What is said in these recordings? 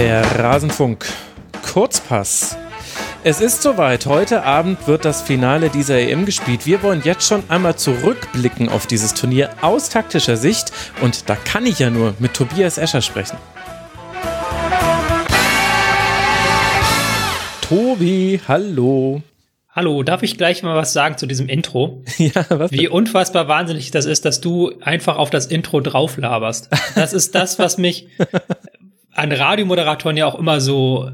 Der Rasenfunk Kurzpass. Es ist soweit. Heute Abend wird das Finale dieser EM gespielt. Wir wollen jetzt schon einmal zurückblicken auf dieses Turnier aus taktischer Sicht. Und da kann ich ja nur mit Tobias Escher sprechen. Tobi, hallo. Hallo, darf ich gleich mal was sagen zu diesem Intro? Ja, was? Wie unfassbar wahnsinnig das ist, dass du einfach auf das Intro drauflaberst. Das ist das, was mich an Radiomoderatoren ja auch immer so,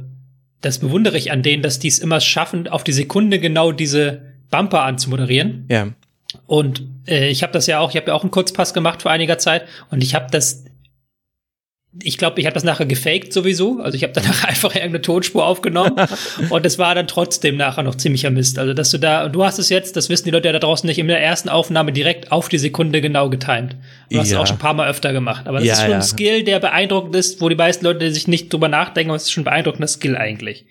das bewundere ich an denen, dass die es immer schaffen, auf die Sekunde genau diese Bumper anzumoderieren. Ja. Und äh, ich habe das ja auch, ich habe ja auch einen Kurzpass gemacht vor einiger Zeit und ich habe das ich glaube, ich habe das nachher gefaked sowieso. Also ich habe danach einfach irgendeine Tonspur aufgenommen und es war dann trotzdem nachher noch ziemlicher Mist. Also dass du da, du hast es jetzt, das wissen die Leute ja da draußen nicht, in der ersten Aufnahme direkt auf die Sekunde genau getimed. Du hast ja. es auch schon ein paar Mal öfter gemacht. Aber das ja, ist schon ja. ein Skill, der beeindruckend ist, wo die meisten Leute sich nicht drüber nachdenken, aber es ist schon ein beeindruckender Skill eigentlich.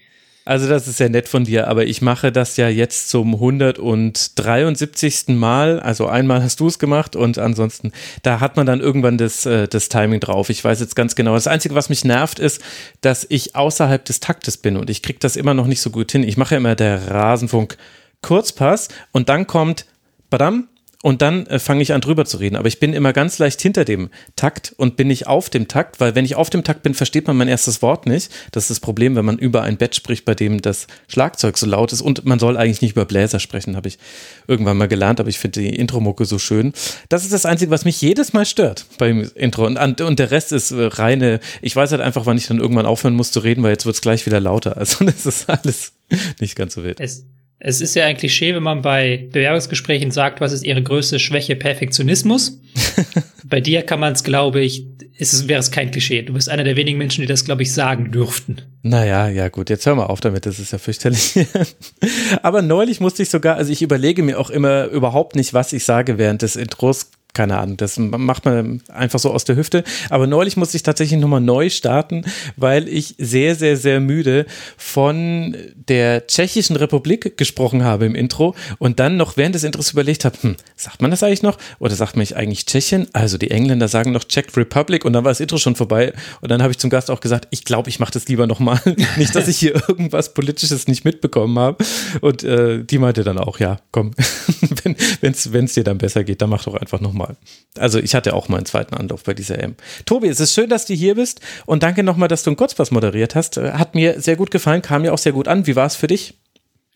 Also das ist sehr nett von dir, aber ich mache das ja jetzt zum 173. Mal. Also einmal hast du es gemacht und ansonsten, da hat man dann irgendwann das, äh, das Timing drauf. Ich weiß jetzt ganz genau. Das Einzige, was mich nervt, ist, dass ich außerhalb des Taktes bin und ich kriege das immer noch nicht so gut hin. Ich mache ja immer der Rasenfunk Kurzpass und dann kommt, badam, und dann äh, fange ich an drüber zu reden. Aber ich bin immer ganz leicht hinter dem Takt und bin nicht auf dem Takt, weil wenn ich auf dem Takt bin, versteht man mein erstes Wort nicht. Das ist das Problem, wenn man über ein Bett spricht, bei dem das Schlagzeug so laut ist. Und man soll eigentlich nicht über Bläser sprechen, habe ich irgendwann mal gelernt, aber ich finde die Intro-Mucke so schön. Das ist das Einzige, was mich jedes Mal stört beim Intro. Und, und der Rest ist äh, reine, ich weiß halt einfach, wann ich dann irgendwann aufhören muss zu reden, weil jetzt wird es gleich wieder lauter. Also das ist alles nicht ganz so wild. Es es ist ja ein Klischee, wenn man bei Bewerbungsgesprächen sagt, was ist ihre größte Schwäche? Perfektionismus. bei dir kann man es, glaube ich, ist wäre es kein Klischee. Du bist einer der wenigen Menschen, die das, glaube ich, sagen dürften. Naja, ja gut, jetzt hör mal auf damit, das ist ja fürchterlich. Aber neulich musste ich sogar, also ich überlege mir auch immer überhaupt nicht, was ich sage während des Intros keine Ahnung, das macht man einfach so aus der Hüfte. Aber neulich musste ich tatsächlich nochmal neu starten, weil ich sehr, sehr, sehr müde von der Tschechischen Republik gesprochen habe im Intro und dann noch während des Intros überlegt habe, hm, sagt man das eigentlich noch? Oder sagt man eigentlich Tschechien? Also die Engländer sagen noch Czech Republic und dann war das Intro schon vorbei und dann habe ich zum Gast auch gesagt, ich glaube, ich mache das lieber nochmal. nicht, dass ich hier irgendwas Politisches nicht mitbekommen habe. Und äh, die meinte dann auch, ja, komm, wenn es dir dann besser geht, dann mach doch einfach nochmal nochmal. Also ich hatte auch meinen zweiten Anlauf bei dieser M. Tobi, es ist schön, dass du hier bist und danke nochmal, dass du einen Kurzpass moderiert hast. Hat mir sehr gut gefallen, kam mir auch sehr gut an. Wie war es für dich?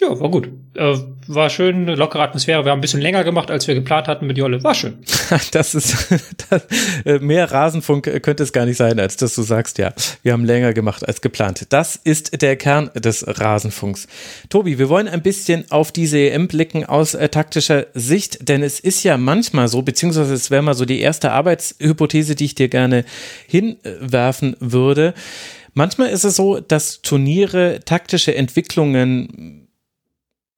Ja, war gut. Äh, war schön, lockere Atmosphäre. Wir haben ein bisschen länger gemacht, als wir geplant hatten mit Jolle. War schön. Das ist das, äh, mehr Rasenfunk könnte es gar nicht sein, als dass du sagst, ja, wir haben länger gemacht als geplant. Das ist der Kern des Rasenfunks. Tobi, wir wollen ein bisschen auf diese EM blicken aus äh, taktischer Sicht, denn es ist ja manchmal so, beziehungsweise es wäre mal so die erste Arbeitshypothese, die ich dir gerne hinwerfen würde. Manchmal ist es so, dass Turniere taktische Entwicklungen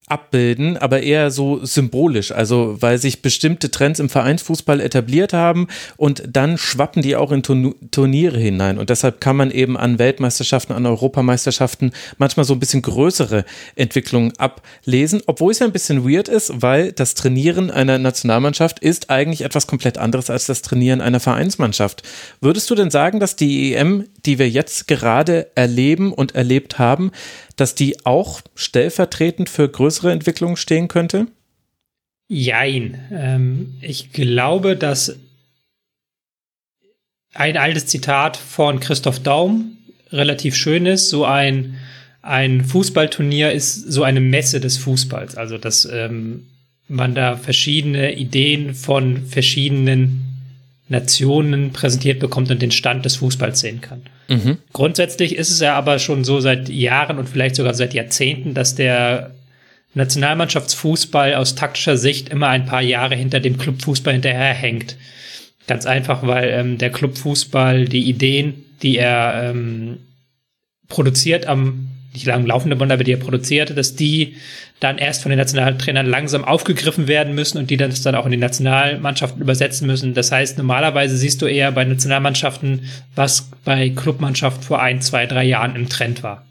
abbilden, aber eher so symbolisch, also weil sich bestimmte Trends im Vereinsfußball etabliert haben und dann schwappen die auch in Turniere hinein und deshalb kann man eben an Weltmeisterschaften, an Europameisterschaften manchmal so ein bisschen größere Entwicklungen ablesen, obwohl es ja ein bisschen weird ist, weil das Trainieren einer Nationalmannschaft ist eigentlich etwas komplett anderes als das Trainieren einer Vereinsmannschaft. Würdest du denn sagen, dass die EM, die wir jetzt gerade erleben und erlebt haben, dass die auch stellvertretend für größere Entwicklungen stehen könnte? Jein. Ähm, ich glaube, dass ein altes Zitat von Christoph Daum relativ schön ist. So ein, ein Fußballturnier ist so eine Messe des Fußballs. Also, dass ähm, man da verschiedene Ideen von verschiedenen Nationen präsentiert bekommt und den Stand des Fußballs sehen kann. Mhm. Grundsätzlich ist es ja aber schon so seit Jahren und vielleicht sogar seit Jahrzehnten, dass der Nationalmannschaftsfußball aus taktischer Sicht immer ein paar Jahre hinter dem Clubfußball hinterherhängt. Ganz einfach, weil ähm, der Clubfußball die Ideen, die er ähm, produziert am nicht lang laufende Band, aber die er produziert, dass die dann erst von den Nationaltrainern langsam aufgegriffen werden müssen und die dann das dann auch in die Nationalmannschaften übersetzen müssen. Das heißt, normalerweise siehst du eher bei Nationalmannschaften, was bei Clubmannschaften vor ein, zwei, drei Jahren im Trend war.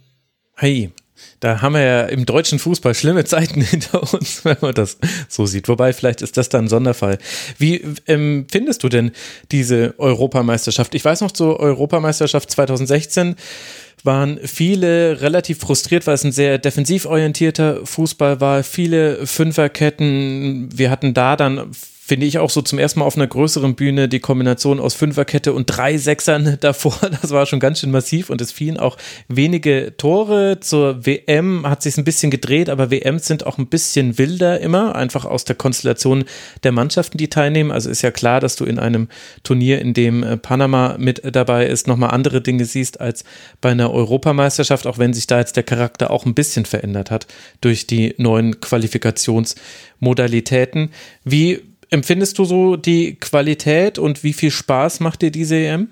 Hey, da haben wir ja im deutschen Fußball schlimme Zeiten hinter uns, wenn man das so sieht. Wobei, vielleicht ist das dann ein Sonderfall. Wie ähm, findest du denn diese Europameisterschaft? Ich weiß noch zur Europameisterschaft 2016 waren viele relativ frustriert, weil es ein sehr defensiv orientierter Fußball war. Viele Fünferketten. Wir hatten da dann finde ich auch so zum ersten Mal auf einer größeren Bühne die Kombination aus Fünferkette und drei Sechsern davor. Das war schon ganz schön massiv und es fielen auch wenige Tore. Zur WM hat sich ein bisschen gedreht, aber WMs sind auch ein bisschen wilder immer, einfach aus der Konstellation der Mannschaften, die teilnehmen. Also ist ja klar, dass du in einem Turnier, in dem äh, Panama mit dabei ist, nochmal andere Dinge siehst als bei einer Europameisterschaft, auch wenn sich da jetzt der Charakter auch ein bisschen verändert hat durch die neuen Qualifikationsmodalitäten. Wie empfindest du so die Qualität und wie viel Spaß macht dir diese EM?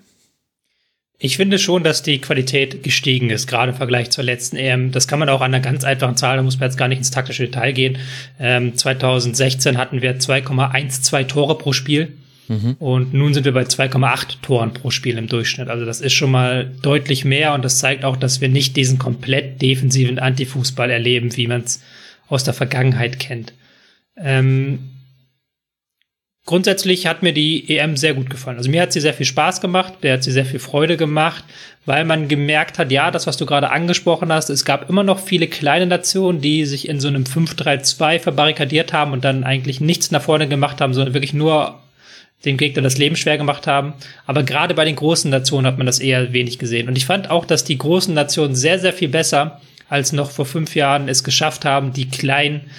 Ich finde schon, dass die Qualität gestiegen ist, gerade im Vergleich zur letzten EM. Das kann man auch an einer ganz einfachen Zahl, da muss man jetzt gar nicht ins taktische Detail gehen. Ähm, 2016 hatten wir 2,12 Tore pro Spiel. Mhm. Und nun sind wir bei 2,8 Toren pro Spiel im Durchschnitt. Also das ist schon mal deutlich mehr und das zeigt auch, dass wir nicht diesen komplett defensiven Antifußball erleben, wie man es aus der Vergangenheit kennt. Ähm, grundsätzlich hat mir die EM sehr gut gefallen. Also mir hat sie sehr viel Spaß gemacht, der hat sie sehr viel Freude gemacht, weil man gemerkt hat, ja, das, was du gerade angesprochen hast, es gab immer noch viele kleine Nationen, die sich in so einem 5-3-2 verbarrikadiert haben und dann eigentlich nichts nach vorne gemacht haben, sondern wirklich nur dem Gegner das Leben schwer gemacht haben. Aber gerade bei den großen Nationen hat man das eher wenig gesehen. Und ich fand auch, dass die großen Nationen sehr, sehr viel besser als noch vor fünf Jahren es geschafft haben, die kleinen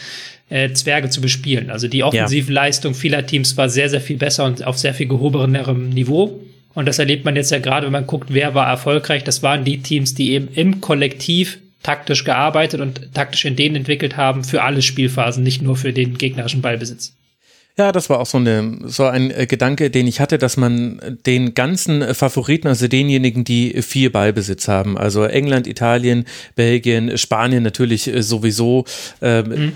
äh, Zwerge zu bespielen. Also die Offensivleistung ja. vieler Teams war sehr, sehr viel besser und auf sehr viel gehobenerem Niveau. Und das erlebt man jetzt ja gerade, wenn man guckt, wer war erfolgreich. Das waren die Teams, die eben im Kollektiv taktisch gearbeitet und taktisch in denen entwickelt haben für alle Spielphasen, nicht nur für den gegnerischen Ballbesitz. Ja, das war auch so, eine, so ein äh, Gedanke, den ich hatte, dass man den ganzen Favoriten, also denjenigen, die viel Ballbesitz haben, also England, Italien, Belgien, Spanien natürlich äh, sowieso, äh, mhm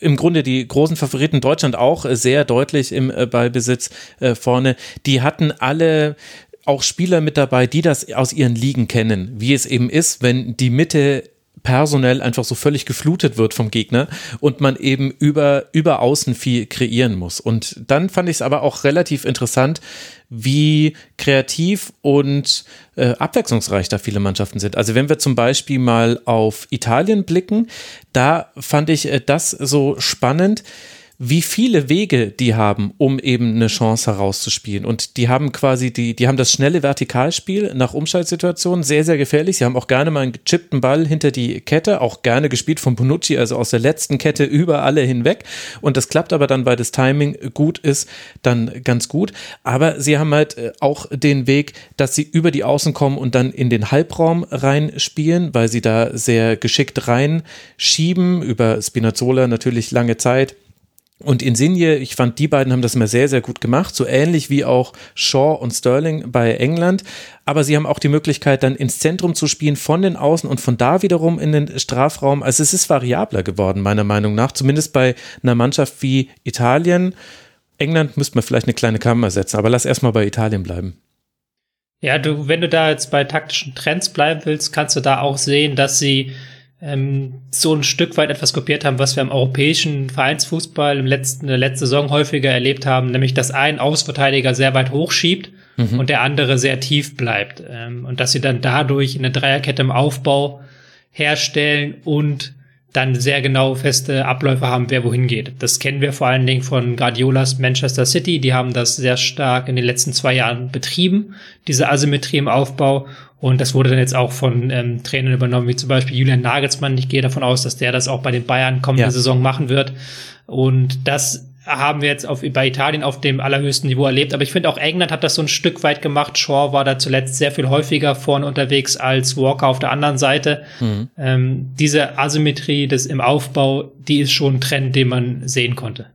im Grunde die großen Favoriten, Deutschland auch äh, sehr deutlich im äh, Ballbesitz äh, vorne, die hatten alle auch Spieler mit dabei, die das aus ihren Ligen kennen, wie es eben ist, wenn die Mitte personell einfach so völlig geflutet wird vom Gegner und man eben über, über außen viel kreieren muss. Und dann fand ich es aber auch relativ interessant, wie kreativ und äh, abwechslungsreich da viele Mannschaften sind. Also wenn wir zum Beispiel mal auf Italien blicken, da fand ich äh, das so spannend wie viele Wege die haben, um eben eine Chance herauszuspielen. Und die haben quasi die, die haben das schnelle Vertikalspiel nach Umschaltsituationen, sehr, sehr gefährlich. Sie haben auch gerne mal einen gechippten Ball hinter die Kette, auch gerne gespielt von Bonucci, also aus der letzten Kette über alle hinweg. Und das klappt aber dann, weil das Timing gut ist, dann ganz gut. Aber sie haben halt äh, auch den Weg, dass sie über die Außen kommen und dann in den Halbraum reinspielen, weil sie da sehr geschickt reinschieben, über Spinazzola natürlich lange Zeit und Insigne, ich fand, die beiden haben das immer sehr, sehr gut gemacht, so ähnlich wie auch Shaw und Sterling bei England. Aber sie haben auch die Möglichkeit, dann ins Zentrum zu spielen von den Außen und von da wiederum in den Strafraum. Also es ist variabler geworden, meiner Meinung nach, zumindest bei einer Mannschaft wie Italien. England müsste man vielleicht eine kleine Kammer setzen, aber lass erstmal bei Italien bleiben. Ja, du, wenn du da jetzt bei taktischen Trends bleiben willst, kannst du da auch sehen, dass sie ähm, so ein Stück weit etwas kopiert haben, was wir im europäischen Vereinsfußball im letzten, der letzten Saison häufiger erlebt haben, nämlich dass ein Außenverteidiger sehr weit hochschiebt mhm. und der andere sehr tief bleibt. Ähm, und dass sie dann dadurch eine Dreierkette im Aufbau herstellen und dann sehr genau feste Abläufe haben, wer wohin geht. Das kennen wir vor allen Dingen von Guardiolas Manchester City. Die haben das sehr stark in den letzten zwei Jahren betrieben, diese Asymmetrie im Aufbau. Und das wurde dann jetzt auch von ähm, Trainern übernommen, wie zum Beispiel Julian Nagelsmann. Ich gehe davon aus, dass der das auch bei den Bayern kommende ja. Saison machen wird. Und das haben wir jetzt auf, bei Italien auf dem allerhöchsten Niveau erlebt. Aber ich finde auch England hat das so ein Stück weit gemacht. Shaw war da zuletzt sehr viel häufiger vorne unterwegs als Walker auf der anderen Seite. Mhm. Ähm, diese Asymmetrie des im Aufbau, die ist schon ein Trend, den man sehen konnte.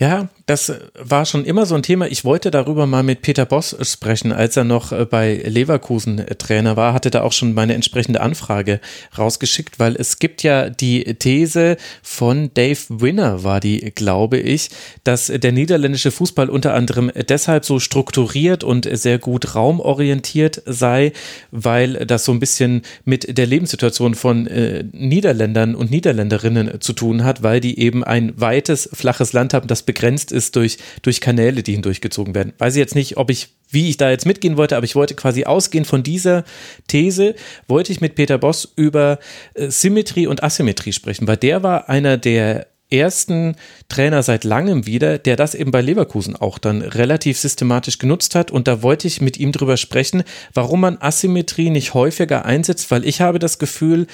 Ja, das war schon immer so ein Thema. Ich wollte darüber mal mit Peter Boss sprechen, als er noch äh, bei Leverkusen äh, Trainer war, hatte da auch schon meine entsprechende Anfrage rausgeschickt, weil es gibt ja die These von Dave Winner, war die, glaube ich, dass der niederländische Fußball unter anderem deshalb so strukturiert und sehr gut raumorientiert sei, weil das so ein bisschen mit der Lebenssituation von äh, Niederländern und Niederländerinnen zu tun hat, weil die eben ein weites, flaches Land haben, das begrenzt ist durch, durch Kanäle, die hindurchgezogen werden. Weiß ich jetzt nicht, ob ich, wie ich da jetzt mitgehen wollte, aber ich wollte quasi ausgehen von dieser These, wollte ich mit Peter Boss über äh, Symmetrie und Asymmetrie sprechen, weil der war einer der ersten Trainer seit langem wieder, der das eben bei Leverkusen auch dann relativ systematisch genutzt hat. Und da wollte ich mit ihm drüber sprechen, warum man Asymmetrie nicht häufiger einsetzt, weil ich habe das Gefühl,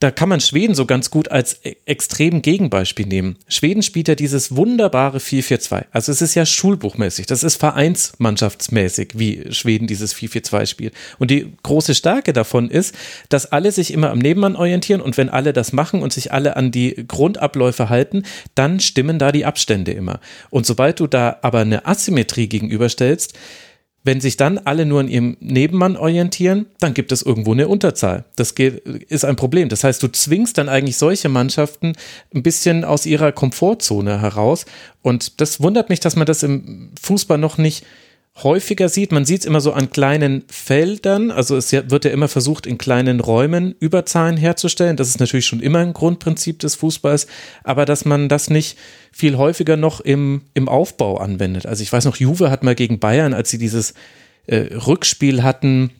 da kann man Schweden so ganz gut als e- extrem Gegenbeispiel nehmen. Schweden spielt ja dieses wunderbare 4-4-2. Also es ist ja schulbuchmäßig, das ist vereinsmannschaftsmäßig, wie Schweden dieses 4-4-2 spielt. Und die große Stärke davon ist, dass alle sich immer am Nebenmann orientieren und wenn alle das machen und sich alle an die Grundabläufe halten, dann stimmen da die Abstände immer. Und sobald du da aber eine Asymmetrie gegenüberstellst, wenn sich dann alle nur an ihrem Nebenmann orientieren, dann gibt es irgendwo eine Unterzahl. Das ist ein Problem. Das heißt, du zwingst dann eigentlich solche Mannschaften ein bisschen aus ihrer Komfortzone heraus. Und das wundert mich, dass man das im Fußball noch nicht häufiger sieht. Man sieht es immer so an kleinen Feldern, also es wird ja immer versucht, in kleinen Räumen Überzahlen herzustellen. Das ist natürlich schon immer ein Grundprinzip des Fußballs, aber dass man das nicht viel häufiger noch im, im Aufbau anwendet. Also ich weiß noch, Juve hat mal gegen Bayern, als sie dieses äh, Rückspiel hatten,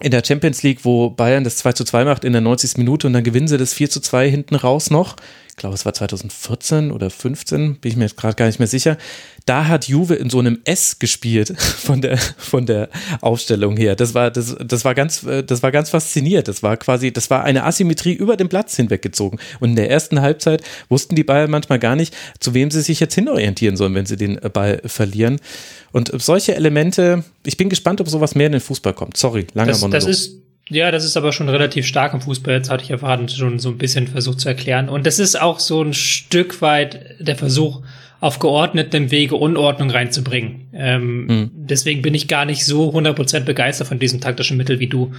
in der Champions League, wo Bayern das 2 zu 2 macht in der 90. Minute und dann gewinnen sie das 4 zu 2 hinten raus noch. Ich glaube, es war 2014 oder 15, bin ich mir jetzt gerade gar nicht mehr sicher da hat Juve in so einem S gespielt von der, von der Aufstellung her. Das war, das, das war ganz, das war ganz fasziniert. Das war quasi, das war eine Asymmetrie über den Platz hinweggezogen. Und in der ersten Halbzeit wussten die Bayern manchmal gar nicht, zu wem sie sich jetzt hinorientieren sollen, wenn sie den Ball verlieren. Und solche Elemente, ich bin gespannt, ob sowas mehr in den Fußball kommt. Sorry, langer das, Monolog. Das ist ja, das ist aber schon relativ stark im Fußball. Jetzt hatte ich ja vorhin schon so ein bisschen versucht zu erklären. Und das ist auch so ein Stück weit der Versuch, auf geordnetem Wege Unordnung reinzubringen. Ähm, mhm. Deswegen bin ich gar nicht so 100% begeistert von diesem taktischen Mittel wie du.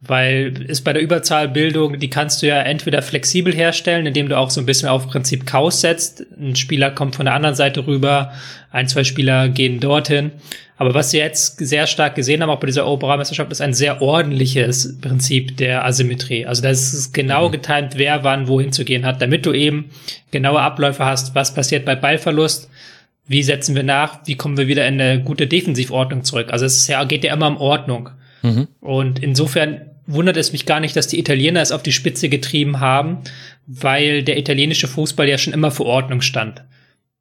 Weil ist bei der Überzahlbildung, die kannst du ja entweder flexibel herstellen, indem du auch so ein bisschen auf Prinzip Chaos setzt. Ein Spieler kommt von der anderen Seite rüber, ein, zwei Spieler gehen dorthin. Aber was wir jetzt sehr stark gesehen haben, auch bei dieser Europameisterschaft, ist ein sehr ordentliches Prinzip der Asymmetrie. Also das ist genau mhm. getimt, wer wann wohin zu gehen hat, damit du eben genaue Abläufe hast, was passiert bei Ballverlust, wie setzen wir nach, wie kommen wir wieder in eine gute Defensivordnung zurück. Also es geht ja immer um Ordnung. Mhm. Und insofern wundert es mich gar nicht, dass die Italiener es auf die Spitze getrieben haben, weil der italienische Fußball ja schon immer für Ordnung stand.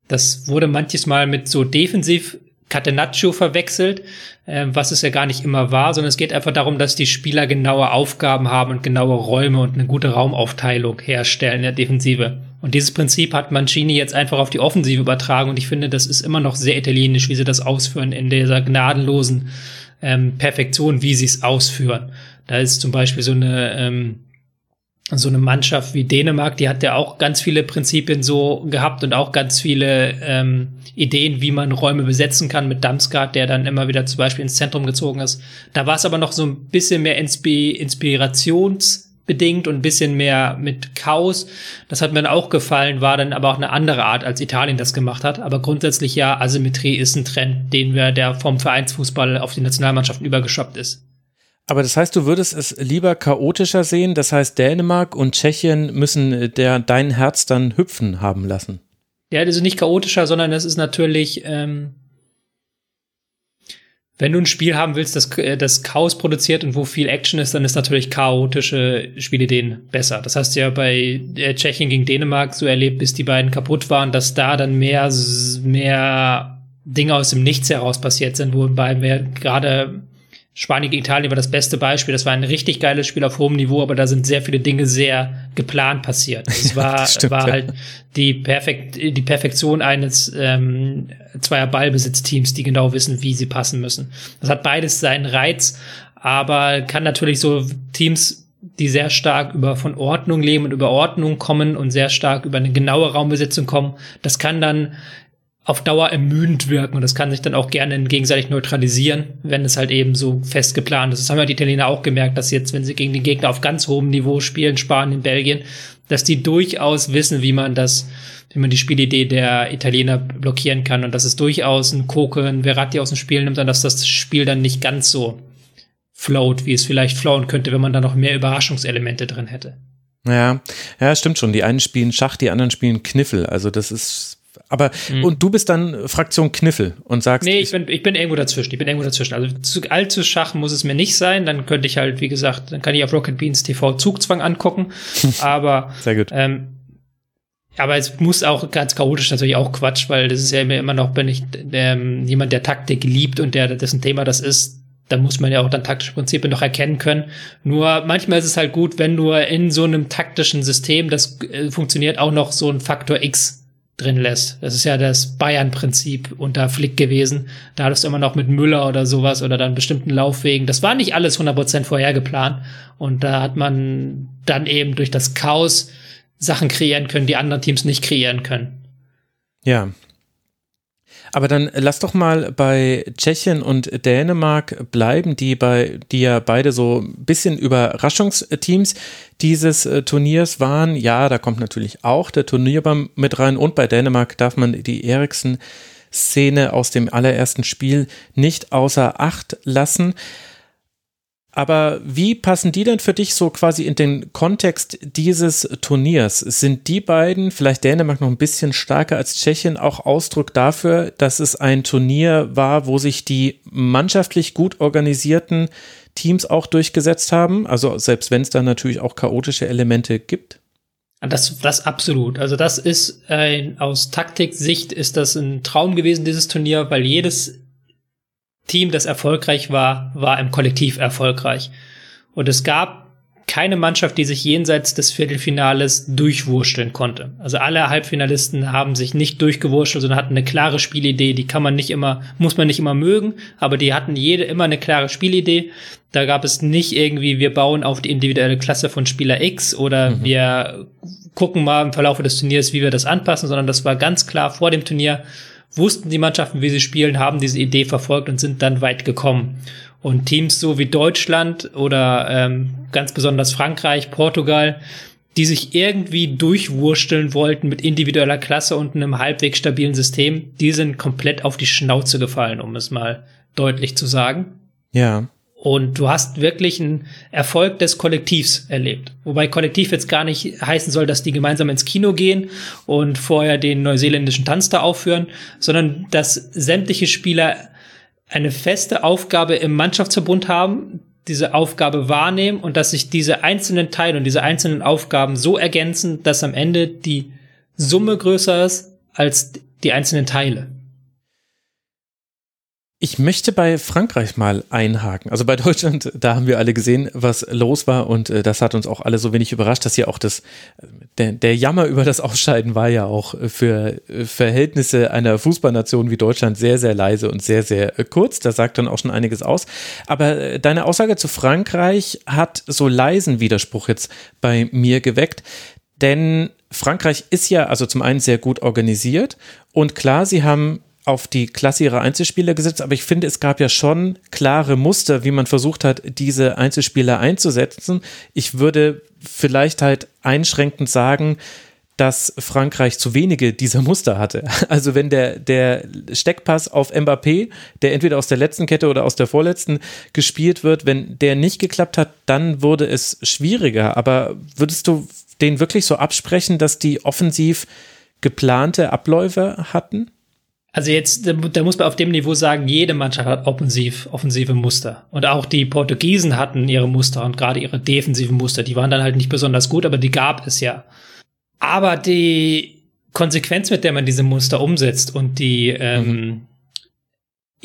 Das wurde manches Mal mit so defensiv Catenaccio verwechselt, äh, was es ja gar nicht immer war, sondern es geht einfach darum, dass die Spieler genaue Aufgaben haben und genaue Räume und eine gute Raumaufteilung herstellen in der Defensive. Und dieses Prinzip hat Mancini jetzt einfach auf die Offensive übertragen und ich finde, das ist immer noch sehr italienisch, wie sie das ausführen in dieser gnadenlosen ähm, Perfektion, wie sie es ausführen. Da ist zum Beispiel so eine ähm, so eine Mannschaft wie Dänemark, die hat ja auch ganz viele Prinzipien so gehabt und auch ganz viele ähm, Ideen, wie man Räume besetzen kann mit Damsgaard, der dann immer wieder zum Beispiel ins Zentrum gezogen ist. Da war es aber noch so ein bisschen mehr Inspi inspirationsbedingt und ein bisschen mehr mit Chaos. Das hat mir dann auch gefallen, war dann aber auch eine andere Art, als Italien das gemacht hat. Aber grundsätzlich ja, Asymmetrie ist ein Trend, den wir, der vom Vereinsfußball auf die Nationalmannschaften übergeschoppt ist. Aber das heißt, du würdest es lieber chaotischer sehen. Das heißt, Dänemark und Tschechien müssen der, dein Herz dann hüpfen haben lassen. Ja, also nicht chaotischer, sondern es ist natürlich, ähm, wenn du ein Spiel haben willst, das, äh, das Chaos produziert und wo viel Action ist, dann ist natürlich chaotische Spielideen besser. Das hast du ja bei Tschechien gegen Dänemark so erlebt, bis die beiden kaputt waren, dass da dann mehr, mehr Dinge aus dem Nichts heraus passiert sind, wobei wir gerade Spanien gegen Italien war das beste Beispiel. Das war ein richtig geiles Spiel auf hohem Niveau, aber da sind sehr viele Dinge sehr geplant passiert. Es war, stimmt, war halt die, Perfekt, die Perfektion eines ähm, zweier Ballbesitzteams, die genau wissen, wie sie passen müssen. Das hat beides seinen Reiz, aber kann natürlich so Teams, die sehr stark über von Ordnung leben und über Ordnung kommen und sehr stark über eine genaue Raumbesetzung kommen, das kann dann auf Dauer ermüdend wirken und das kann sich dann auch gerne gegenseitig neutralisieren, wenn es halt eben so fest geplant ist. Das haben ja die Italiener auch gemerkt, dass jetzt, wenn sie gegen den Gegner auf ganz hohem Niveau spielen, Spanien, Belgien, dass die durchaus wissen, wie man das, wie man die Spielidee der Italiener blockieren kann und dass es durchaus ein Koke, ein Verratti aus dem Spiel nimmt und dass das Spiel dann nicht ganz so float, wie es vielleicht flowen könnte, wenn man da noch mehr Überraschungselemente drin hätte. Ja, ja, stimmt schon. Die einen spielen Schach, die anderen spielen Kniffel. Also das ist aber, mhm. und du bist dann Fraktion Kniffel und sagst. Nee, ich bin, ich bin irgendwo dazwischen. Ich bin irgendwo dazwischen. Also zu, allzu Schach muss es mir nicht sein. Dann könnte ich halt, wie gesagt, dann kann ich auf Rocket Beans TV Zugzwang angucken. aber. Sehr gut. Ähm, aber es muss auch ganz chaotisch natürlich auch Quatsch, weil das ist ja immer noch, wenn ich ähm, jemand, der Taktik liebt und der dessen Thema das ist, dann muss man ja auch dann taktische Prinzipien noch erkennen können. Nur manchmal ist es halt gut, wenn nur in so einem taktischen System, das äh, funktioniert, auch noch so ein Faktor X drin lässt. Das ist ja das Bayern-Prinzip unter Flick gewesen. Da hattest du immer noch mit Müller oder sowas oder dann bestimmten Laufwegen. Das war nicht alles 100% vorher geplant. Und da hat man dann eben durch das Chaos Sachen kreieren können, die andere Teams nicht kreieren können. Ja, aber dann lass doch mal bei Tschechien und Dänemark bleiben, die bei, die ja beide so ein bisschen Überraschungsteams dieses äh, Turniers waren. Ja, da kommt natürlich auch der Turnierbaum mit rein und bei Dänemark darf man die Eriksen Szene aus dem allerersten Spiel nicht außer Acht lassen. Aber wie passen die denn für dich so quasi in den Kontext dieses Turniers? Sind die beiden, vielleicht Dänemark noch ein bisschen stärker als Tschechien, auch Ausdruck dafür, dass es ein Turnier war, wo sich die mannschaftlich gut organisierten Teams auch durchgesetzt haben? Also selbst wenn es da natürlich auch chaotische Elemente gibt? Das, das absolut. Also das ist äh, aus Taktiksicht ist das ein Traum gewesen, dieses Turnier, weil jedes Team, das erfolgreich war, war im Kollektiv erfolgreich. Und es gab keine Mannschaft, die sich jenseits des Viertelfinales durchwurschteln konnte. Also alle Halbfinalisten haben sich nicht durchgewurschtelt, sondern hatten eine klare Spielidee. Die kann man nicht immer, muss man nicht immer mögen, aber die hatten jede immer eine klare Spielidee. Da gab es nicht irgendwie, wir bauen auf die individuelle Klasse von Spieler X oder mhm. wir gucken mal im Verlauf des Turniers, wie wir das anpassen, sondern das war ganz klar vor dem Turnier wussten die Mannschaften, wie sie spielen, haben diese Idee verfolgt und sind dann weit gekommen. Und Teams so wie Deutschland oder ähm, ganz besonders Frankreich, Portugal, die sich irgendwie durchwursteln wollten mit individueller Klasse und einem halbwegs stabilen System, die sind komplett auf die Schnauze gefallen, um es mal deutlich zu sagen. Ja. Und du hast wirklich einen Erfolg des Kollektivs erlebt. Wobei Kollektiv jetzt gar nicht heißen soll, dass die gemeinsam ins Kino gehen und vorher den neuseeländischen Tanz da aufführen, sondern dass sämtliche Spieler eine feste Aufgabe im Mannschaftsverbund haben, diese Aufgabe wahrnehmen und dass sich diese einzelnen Teile und diese einzelnen Aufgaben so ergänzen, dass am Ende die Summe größer ist als die einzelnen Teile. Ich möchte bei Frankreich mal einhaken. Also bei Deutschland, da haben wir alle gesehen, was los war und äh, das hat uns auch alle so wenig überrascht, dass hier auch das, der, der Jammer über das Ausscheiden war ja auch für äh, Verhältnisse einer Fußballnation wie Deutschland sehr, sehr leise und sehr, sehr äh, kurz. Das sagt dann auch schon einiges aus. Aber äh, deine Aussage zu Frankreich hat so leisen Widerspruch jetzt bei mir geweckt, denn Frankreich ist ja also zum einen sehr gut organisiert und klar, sie haben auf die Klasse ihrer Einzelspieler gesetzt, aber ich finde, es gab ja schon klare Muster, wie man versucht hat, diese Einzelspieler einzusetzen. Ich würde vielleicht halt einschränkend sagen, dass Frankreich zu wenige dieser Muster hatte. Also wenn der, der Steckpass auf Mbappé, der entweder aus der letzten Kette oder aus der vorletzten gespielt wird, wenn der nicht geklappt hat, dann wurde es schwieriger. Aber würdest du den wirklich so absprechen, dass die offensiv geplante Abläufe hatten? Also jetzt, da muss man auf dem Niveau sagen, jede Mannschaft hat offensiv, offensive Muster. Und auch die Portugiesen hatten ihre Muster und gerade ihre defensiven Muster. Die waren dann halt nicht besonders gut, aber die gab es ja. Aber die Konsequenz, mit der man diese Muster umsetzt und die, ähm, mhm.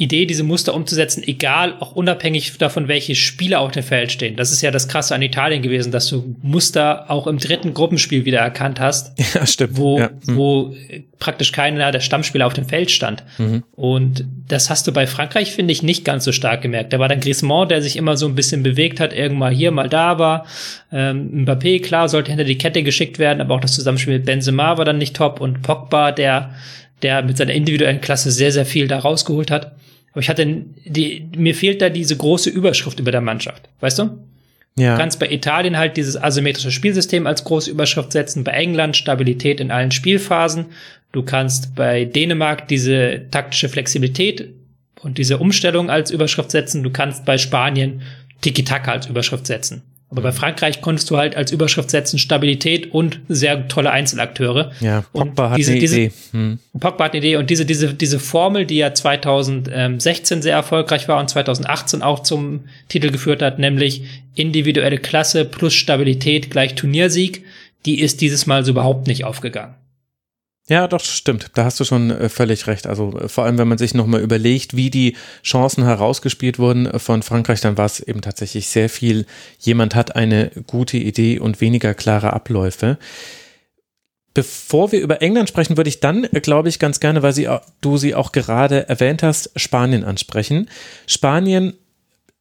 Idee, diese Muster umzusetzen, egal, auch unabhängig davon, welche Spieler auf dem Feld stehen. Das ist ja das Krasse an Italien gewesen, dass du Muster auch im dritten Gruppenspiel wieder erkannt hast. Ja, stimmt. Wo, ja. mhm. wo praktisch keiner der Stammspieler auf dem Feld stand. Mhm. Und das hast du bei Frankreich, finde ich, nicht ganz so stark gemerkt. Da war dann Griezmann, der sich immer so ein bisschen bewegt hat, irgendwann hier, mal da war. Ähm, Mbappé, klar, sollte hinter die Kette geschickt werden, aber auch das Zusammenspiel mit Benzema war dann nicht top. Und Pogba, der der mit seiner individuellen Klasse sehr, sehr viel da rausgeholt hat. Aber ich hatte, die, mir fehlt da diese große Überschrift über der Mannschaft. Weißt du? Ja. Du kannst bei Italien halt dieses asymmetrische Spielsystem als große Überschrift setzen, bei England Stabilität in allen Spielphasen. Du kannst bei Dänemark diese taktische Flexibilität und diese Umstellung als Überschrift setzen. Du kannst bei Spanien Tiki-Taka als Überschrift setzen. Aber bei Frankreich konntest du halt als Überschrift setzen Stabilität und sehr tolle Einzelakteure. Ja, Pogba und hat diese, eine diese, Idee. Hm. Pogba hat eine Idee und diese, diese, diese Formel, die ja 2016 sehr erfolgreich war und 2018 auch zum Titel geführt hat, nämlich individuelle Klasse plus Stabilität gleich Turniersieg, die ist dieses Mal so überhaupt nicht aufgegangen. Ja, doch, stimmt. Da hast du schon äh, völlig recht. Also äh, vor allem, wenn man sich nochmal überlegt, wie die Chancen herausgespielt wurden äh, von Frankreich, dann war es eben tatsächlich sehr viel, jemand hat eine gute Idee und weniger klare Abläufe. Bevor wir über England sprechen, würde ich dann, glaube ich, ganz gerne, weil sie, du sie auch gerade erwähnt hast, Spanien ansprechen. Spanien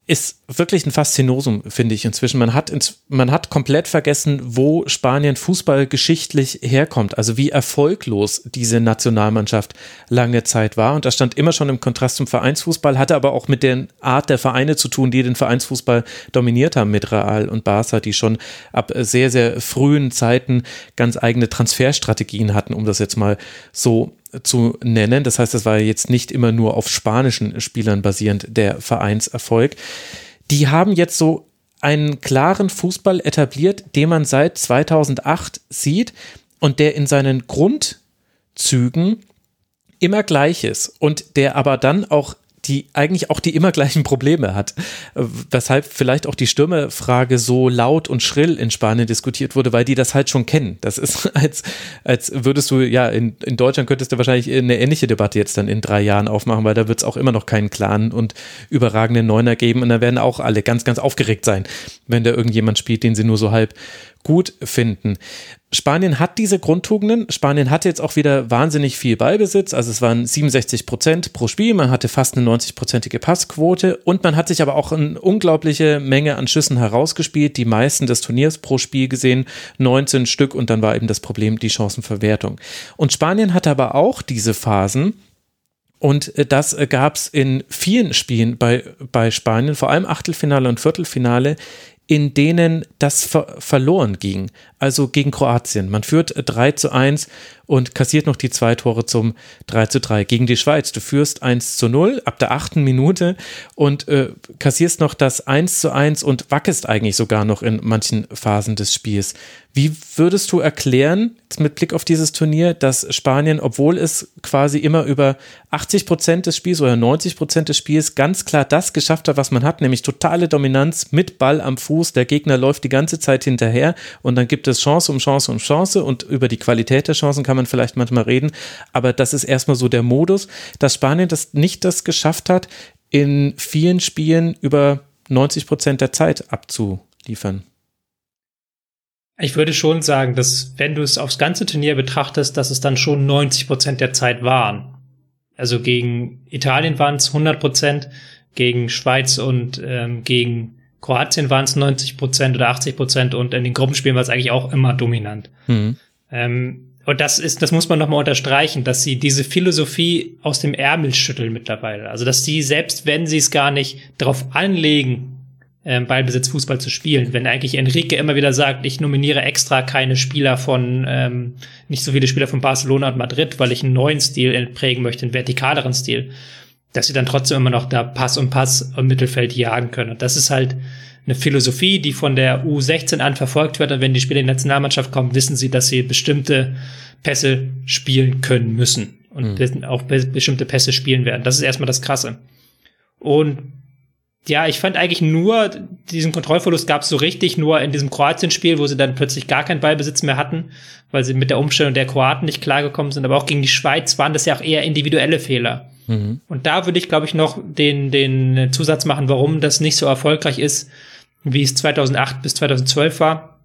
ist wirklich ein Faszinosum, finde ich inzwischen. Man hat, ins, man hat komplett vergessen, wo Spanien fußballgeschichtlich herkommt, also wie erfolglos diese Nationalmannschaft lange Zeit war. Und das stand immer schon im Kontrast zum Vereinsfußball, hatte aber auch mit der Art der Vereine zu tun, die den Vereinsfußball dominiert haben, mit Real und Barca, die schon ab sehr, sehr frühen Zeiten ganz eigene Transferstrategien hatten, um das jetzt mal so zu nennen. Das heißt, es war jetzt nicht immer nur auf spanischen Spielern basierend der Vereinserfolg. Die haben jetzt so einen klaren Fußball etabliert, den man seit 2008 sieht und der in seinen Grundzügen immer gleich ist und der aber dann auch die eigentlich auch die immer gleichen Probleme hat. Weshalb vielleicht auch die Stürmerfrage so laut und schrill in Spanien diskutiert wurde, weil die das halt schon kennen. Das ist, als, als würdest du, ja, in, in Deutschland könntest du wahrscheinlich eine ähnliche Debatte jetzt dann in drei Jahren aufmachen, weil da wird es auch immer noch keinen klaren und überragenden Neuner geben und da werden auch alle ganz, ganz aufgeregt sein, wenn da irgendjemand spielt, den sie nur so halb gut finden. Spanien hat diese Grundtugenden. Spanien hatte jetzt auch wieder wahnsinnig viel Ballbesitz. Also es waren 67 Prozent pro Spiel. Man hatte fast eine 90-prozentige Passquote und man hat sich aber auch eine unglaubliche Menge an Schüssen herausgespielt. Die meisten des Turniers pro Spiel gesehen, 19 Stück und dann war eben das Problem die Chancenverwertung. Und Spanien hatte aber auch diese Phasen, und äh, das äh, gab es in vielen Spielen bei, bei Spanien, vor allem Achtelfinale und Viertelfinale, in denen das ver verloren ging. Also gegen Kroatien. Man führt 3 zu 1 und kassiert noch die zwei Tore zum 3 zu 3 gegen die Schweiz. Du führst 1 zu 0 ab der achten Minute und äh, kassierst noch das 1 zu 1 und wackelst eigentlich sogar noch in manchen Phasen des Spiels. Wie würdest du erklären, mit Blick auf dieses Turnier, dass Spanien, obwohl es quasi immer über 80 Prozent des Spiels oder 90 Prozent des Spiels ganz klar das geschafft hat, was man hat, nämlich totale Dominanz mit Ball am Fuß, der Gegner läuft die ganze Zeit hinterher und dann gibt es Chance um Chance um Chance und über die Qualität der Chancen kann man vielleicht manchmal reden, aber das ist erstmal so der Modus, dass Spanien das nicht das geschafft hat, in vielen Spielen über 90 Prozent der Zeit abzuliefern. Ich würde schon sagen, dass wenn du es aufs ganze Turnier betrachtest, dass es dann schon 90 Prozent der Zeit waren. Also gegen Italien waren es 100 Prozent, gegen Schweiz und ähm, gegen Kroatien waren es 90 Prozent oder 80 Prozent und in den Gruppenspielen war es eigentlich auch immer dominant. Mhm. Ähm, und das ist, das muss man nochmal unterstreichen, dass sie diese Philosophie aus dem Ärmel schütteln mittlerweile. Also, dass sie, selbst wenn sie es gar nicht darauf anlegen, ähm, Ballbesitz Fußball zu spielen, wenn eigentlich Enrique immer wieder sagt, ich nominiere extra keine Spieler von, ähm, nicht so viele Spieler von Barcelona und Madrid, weil ich einen neuen Stil prägen möchte, einen vertikaleren Stil dass sie dann trotzdem immer noch da Pass um Pass im Mittelfeld jagen können. Und das ist halt eine Philosophie, die von der U16 an verfolgt wird. Und wenn die Spieler in die Nationalmannschaft kommen, wissen sie, dass sie bestimmte Pässe spielen können müssen und mhm. auch bestimmte Pässe spielen werden. Das ist erstmal das Krasse. Und ja, ich fand eigentlich nur, diesen Kontrollverlust gab es so richtig nur in diesem Kroatien-Spiel, wo sie dann plötzlich gar keinen Ballbesitz mehr hatten, weil sie mit der Umstellung der Kroaten nicht klargekommen sind. Aber auch gegen die Schweiz waren das ja auch eher individuelle Fehler. Mhm. Und da würde ich, glaube ich, noch den, den Zusatz machen, warum das nicht so erfolgreich ist, wie es 2008 bis 2012 war,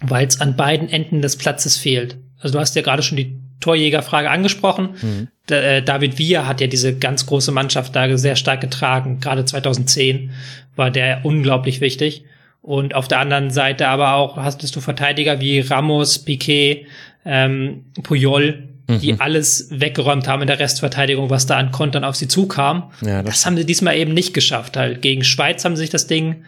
weil es an beiden Enden des Platzes fehlt. Also du hast ja gerade schon die Torjägerfrage angesprochen. Mhm. Äh, David Villa hat ja diese ganz große Mannschaft da sehr stark getragen. Gerade 2010 war der unglaublich wichtig. Und auf der anderen Seite aber auch hast du Verteidiger wie Ramos, Piquet, ähm, Puyol, die mhm. alles weggeräumt haben in der Restverteidigung, was da an Kontern auf sie zukam. Ja, das, das haben sie diesmal eben nicht geschafft. Halt gegen Schweiz haben sie sich das Ding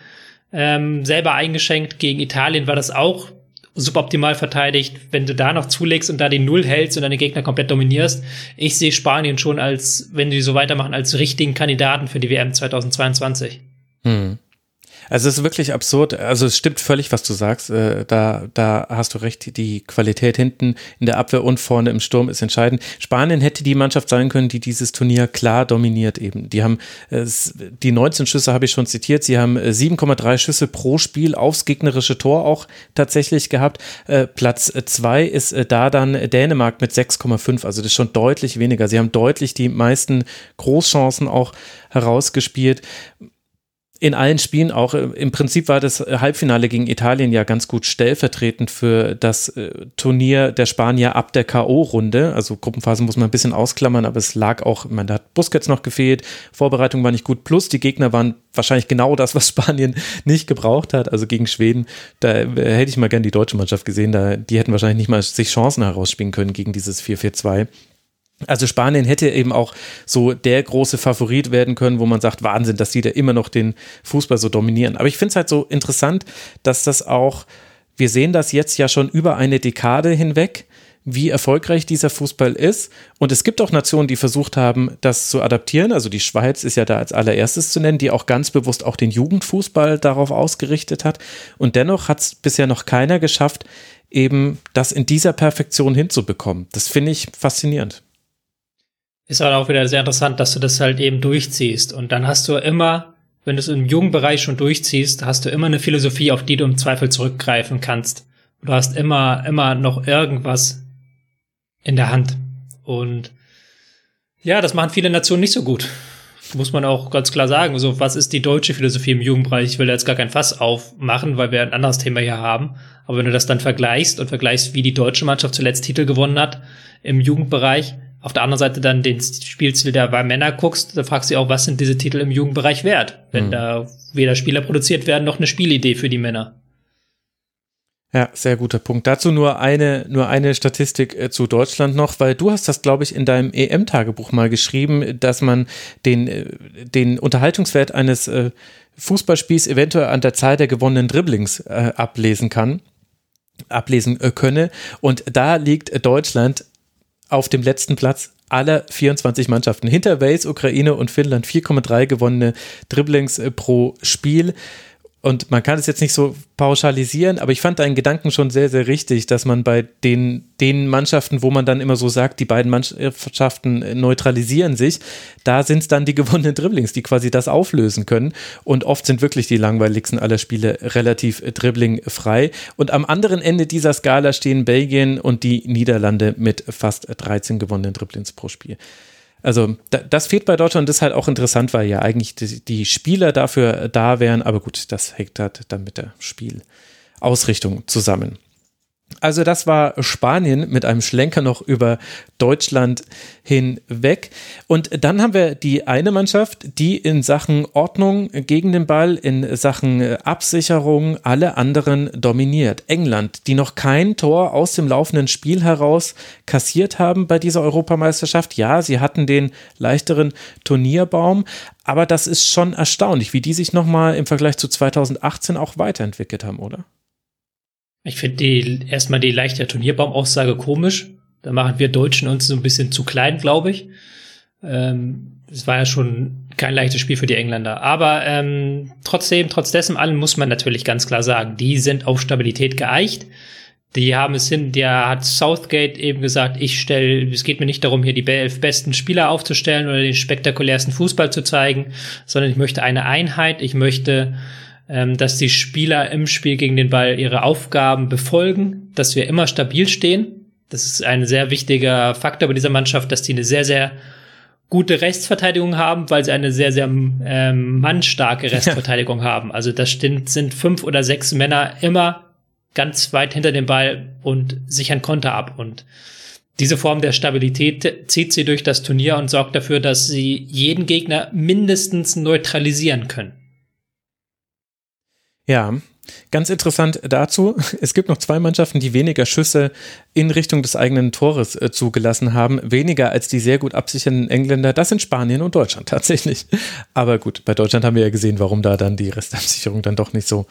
ähm, selber eingeschenkt. Gegen Italien war das auch suboptimal verteidigt. Wenn du da noch zulegst und da die Null hältst und deine Gegner komplett dominierst, ich sehe Spanien schon als, wenn die so weitermachen, als richtigen Kandidaten für die WM 2022. Hm. Also es ist wirklich absurd. Also es stimmt völlig, was du sagst. Äh, da, da hast du recht. Die Qualität hinten in der Abwehr und vorne im Sturm ist entscheidend. Spanien hätte die Mannschaft sein können, die dieses Turnier klar dominiert eben. Die haben äh, die 19 Schüsse habe ich schon zitiert. Sie haben 7,3 äh, Schüsse pro Spiel aufs gegnerische Tor auch tatsächlich gehabt. Platz zwei ist da dann Dänemark mit 6,5. Also das ist schon deutlich weniger. Sie haben deutlich die meisten Großchancen auch herausgespielt in allen Spielen auch. Äh, Im Prinzip war das Halbfinale gegen Italien ja ganz gut stellvertretend für das äh, Turnier der Spanier ab der K.O.-Runde. Also Gruppenphase muss man ein bisschen ausklammern, aber es lag auch, man, hat Busquets noch gefehlt, Vorbereitung war nicht gut, plus die Gegner waren wahrscheinlich genau das, was Spanien nicht gebraucht hat. Also gegen Schweden, da äh, hätte ich mal gern die deutsche Mannschaft gesehen, da, die hätten wahrscheinlich nicht mal sich Chancen herausspielen können gegen dieses 4-4-2. Also Spanien hätte eben auch so der große Favorit werden können, wo man sagt, Wahnsinn, dass die da immer noch den Fußball so dominieren. Aber ich finde es halt so interessant, dass das auch, wir sehen das jetzt ja schon über eine Dekade hinweg, wie erfolgreich dieser Fußball ist. Und es gibt auch Nationen, die versucht haben, das zu adaptieren. Also die Schweiz ist ja da als allererstes zu nennen, die auch ganz bewusst auch den Jugendfußball darauf ausgerichtet hat. Und dennoch hat es bisher noch keiner geschafft, eben das in dieser Perfektion hinzubekommen. Das finde ich faszinierend ist halt auch wieder sehr interessant, dass du das halt eben durchziehst. Und dann hast du immer, wenn du es im Jugendbereich schon durchziehst, hast du immer eine Philosophie, auf die du im Zweifel zurückgreifen kannst. Du hast immer, immer noch irgendwas in der Hand. Und ja, das machen viele Nationen nicht so gut. Muss man auch ganz klar sagen. So, was ist die deutsche Philosophie im Jugendbereich? Ich will jetzt gar kein Fass aufmachen, weil wir ein anderes Thema hier haben. Aber wenn du das dann vergleichst und vergleichst, wie die deutsche Mannschaft zuletzt Titel gewonnen hat im Jugendbereich, auf der anderen Seite dann den Spielziel der bei Männer guckst, da fragst du dich auch, was sind diese Titel im Jugendbereich wert, wenn mhm. da weder Spieler produziert werden noch eine Spielidee für die Männer. Ja, sehr guter Punkt. Dazu nur eine, nur eine Statistik äh, zu Deutschland noch, weil du hast das, glaube ich, in deinem EM-Tagebuch mal geschrieben, dass man den, äh, den Unterhaltungswert eines äh, Fußballspiels eventuell an der Zahl der gewonnenen Dribblings ablesen kann, ablesen könne. Und da liegt Deutschland auf dem letzten Platz aller 24 Mannschaften. Hinter Wales, Ukraine und Finnland 4,3 gewonnene Dribblings äh, pro Spiel. Und man kann es jetzt nicht so pauschalisieren, aber ich fand deinen Gedanken schon sehr, sehr richtig, dass man bei den, den Mannschaften, wo man dann immer so sagt, die beiden Mannschaften neutralisieren sich, da sind es dann die gewonnenen Dribblings, die quasi das auflösen können. Und oft sind wirklich die langweiligsten aller Spiele relativ dribblingfrei. Und am anderen Ende dieser Skala stehen Belgien und die Niederlande mit fast 13 gewonnenen Dribblings pro Spiel. Also da, das fehlt bei Deutschland, das ist halt auch interessant, weil ja eigentlich die, die Spieler dafür da wären, aber gut, das hängt halt dann mit der Spielausrichtung zusammen. Also das war Spanien mit einem Schlenker noch über Deutschland hinweg. Und dann haben wir die eine Mannschaft, die in Sachen Ordnung gegen den Ball, in Sachen Absicherung alle anderen dominiert. England, die noch kein Tor aus dem laufenden Spiel heraus kassiert haben bei dieser Europameisterschaft. Ja, sie hatten den leichteren Turnierbaum, aber das ist schon erstaunlich, wie die sich nochmal im Vergleich zu 2018 auch weiterentwickelt haben, oder? Ich finde die erstmal die leichte Turnierbaumaussaage komisch. Da machen wir Deutschen uns so ein bisschen zu klein, glaube ich. Ähm, es war ja schon kein leichtes Spiel für die Engländer. Aber ähm, trotzdem, trotz dessen allen muss man natürlich ganz klar sagen, die sind auf Stabilität geeicht. Die haben es hin, der hat Southgate eben gesagt, ich stelle, es geht mir nicht darum, hier die elf besten Spieler aufzustellen oder den spektakulärsten Fußball zu zeigen, sondern ich möchte eine Einheit, ich möchte ähm, dass die Spieler im Spiel gegen den Ball ihre Aufgaben befolgen, dass wir immer stabil stehen. Das ist ein sehr wichtiger Faktor bei dieser Mannschaft, dass die eine sehr, sehr gute Rechtsverteidigung haben, weil sie eine sehr, sehr ähm, mannstarke Rechtsverteidigung ja. haben. Also das sind, sind fünf oder sechs Männer immer ganz weit hinter dem Ball und sichern Konter ab. Und diese Form der Stabilität zieht sie durch das Turnier und sorgt dafür, dass sie jeden Gegner mindestens neutralisieren können. Ja, ganz interessant dazu. Es gibt noch zwei Mannschaften, die weniger Schüsse in Richtung des eigenen Tores äh, zugelassen haben. Weniger als die sehr gut absichernden Engländer. Das sind Spanien und Deutschland tatsächlich. Aber gut, bei Deutschland haben wir ja gesehen, warum da dann die Restabsicherung dann doch nicht so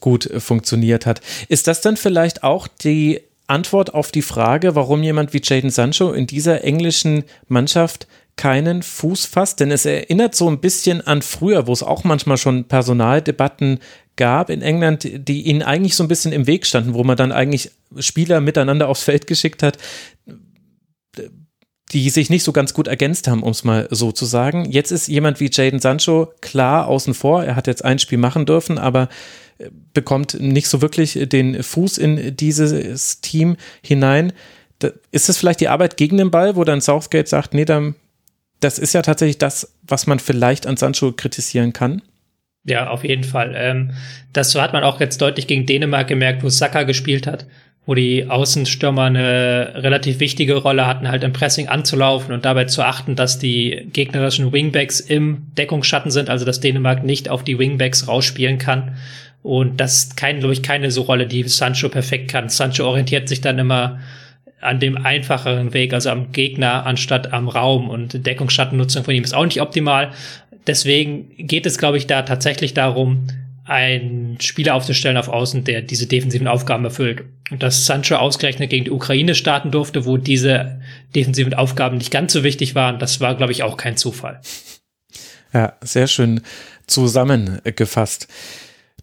gut äh, funktioniert hat. Ist das dann vielleicht auch die Antwort auf die Frage, warum jemand wie Jaden Sancho in dieser englischen Mannschaft keinen Fuß fasst, denn es erinnert so ein bisschen an früher, wo es auch manchmal schon Personaldebatten gab in England, die ihnen eigentlich so ein bisschen im Weg standen, wo man dann eigentlich Spieler miteinander aufs Feld geschickt hat, die sich nicht so ganz gut ergänzt haben, um es mal so zu sagen. Jetzt ist jemand wie Jaden Sancho klar außen vor. Er hat jetzt ein Spiel machen dürfen, aber äh, bekommt nicht so wirklich den Fuß in dieses Team hinein. Ist das vielleicht die Arbeit gegen den Ball, wo dann Southgate sagt, nee, dann, das ist ja tatsächlich das, was man vielleicht an Sancho kritisieren kann? Ja, auf jeden Fall. Ähm, das hat man auch jetzt deutlich gegen Dänemark gemerkt, wo Saka gespielt hat wo die Außenstürmer eine relativ wichtige Rolle hatten, halt im Pressing anzulaufen und dabei zu achten, dass die gegnerischen Wingbacks im Deckungsschatten sind, also dass Dänemark nicht auf die Wingbacks rausspielen kann. Und das ist kein, glaube ich, keine so Rolle, die Sancho perfekt kann. Sancho orientiert sich dann immer an dem einfacheren Weg, also am Gegner anstatt am Raum und Deckungsschattennutzung von ihm ist auch nicht optimal. Deswegen geht es, glaube ich, da tatsächlich darum, einen Spieler aufzustellen auf Außen, der diese defensiven Aufgaben erfüllt. Und dass Sancho ausgerechnet gegen die Ukraine starten durfte, wo diese defensiven Aufgaben nicht ganz so wichtig waren, das war, glaube ich, auch kein Zufall. Ja, sehr schön zusammengefasst.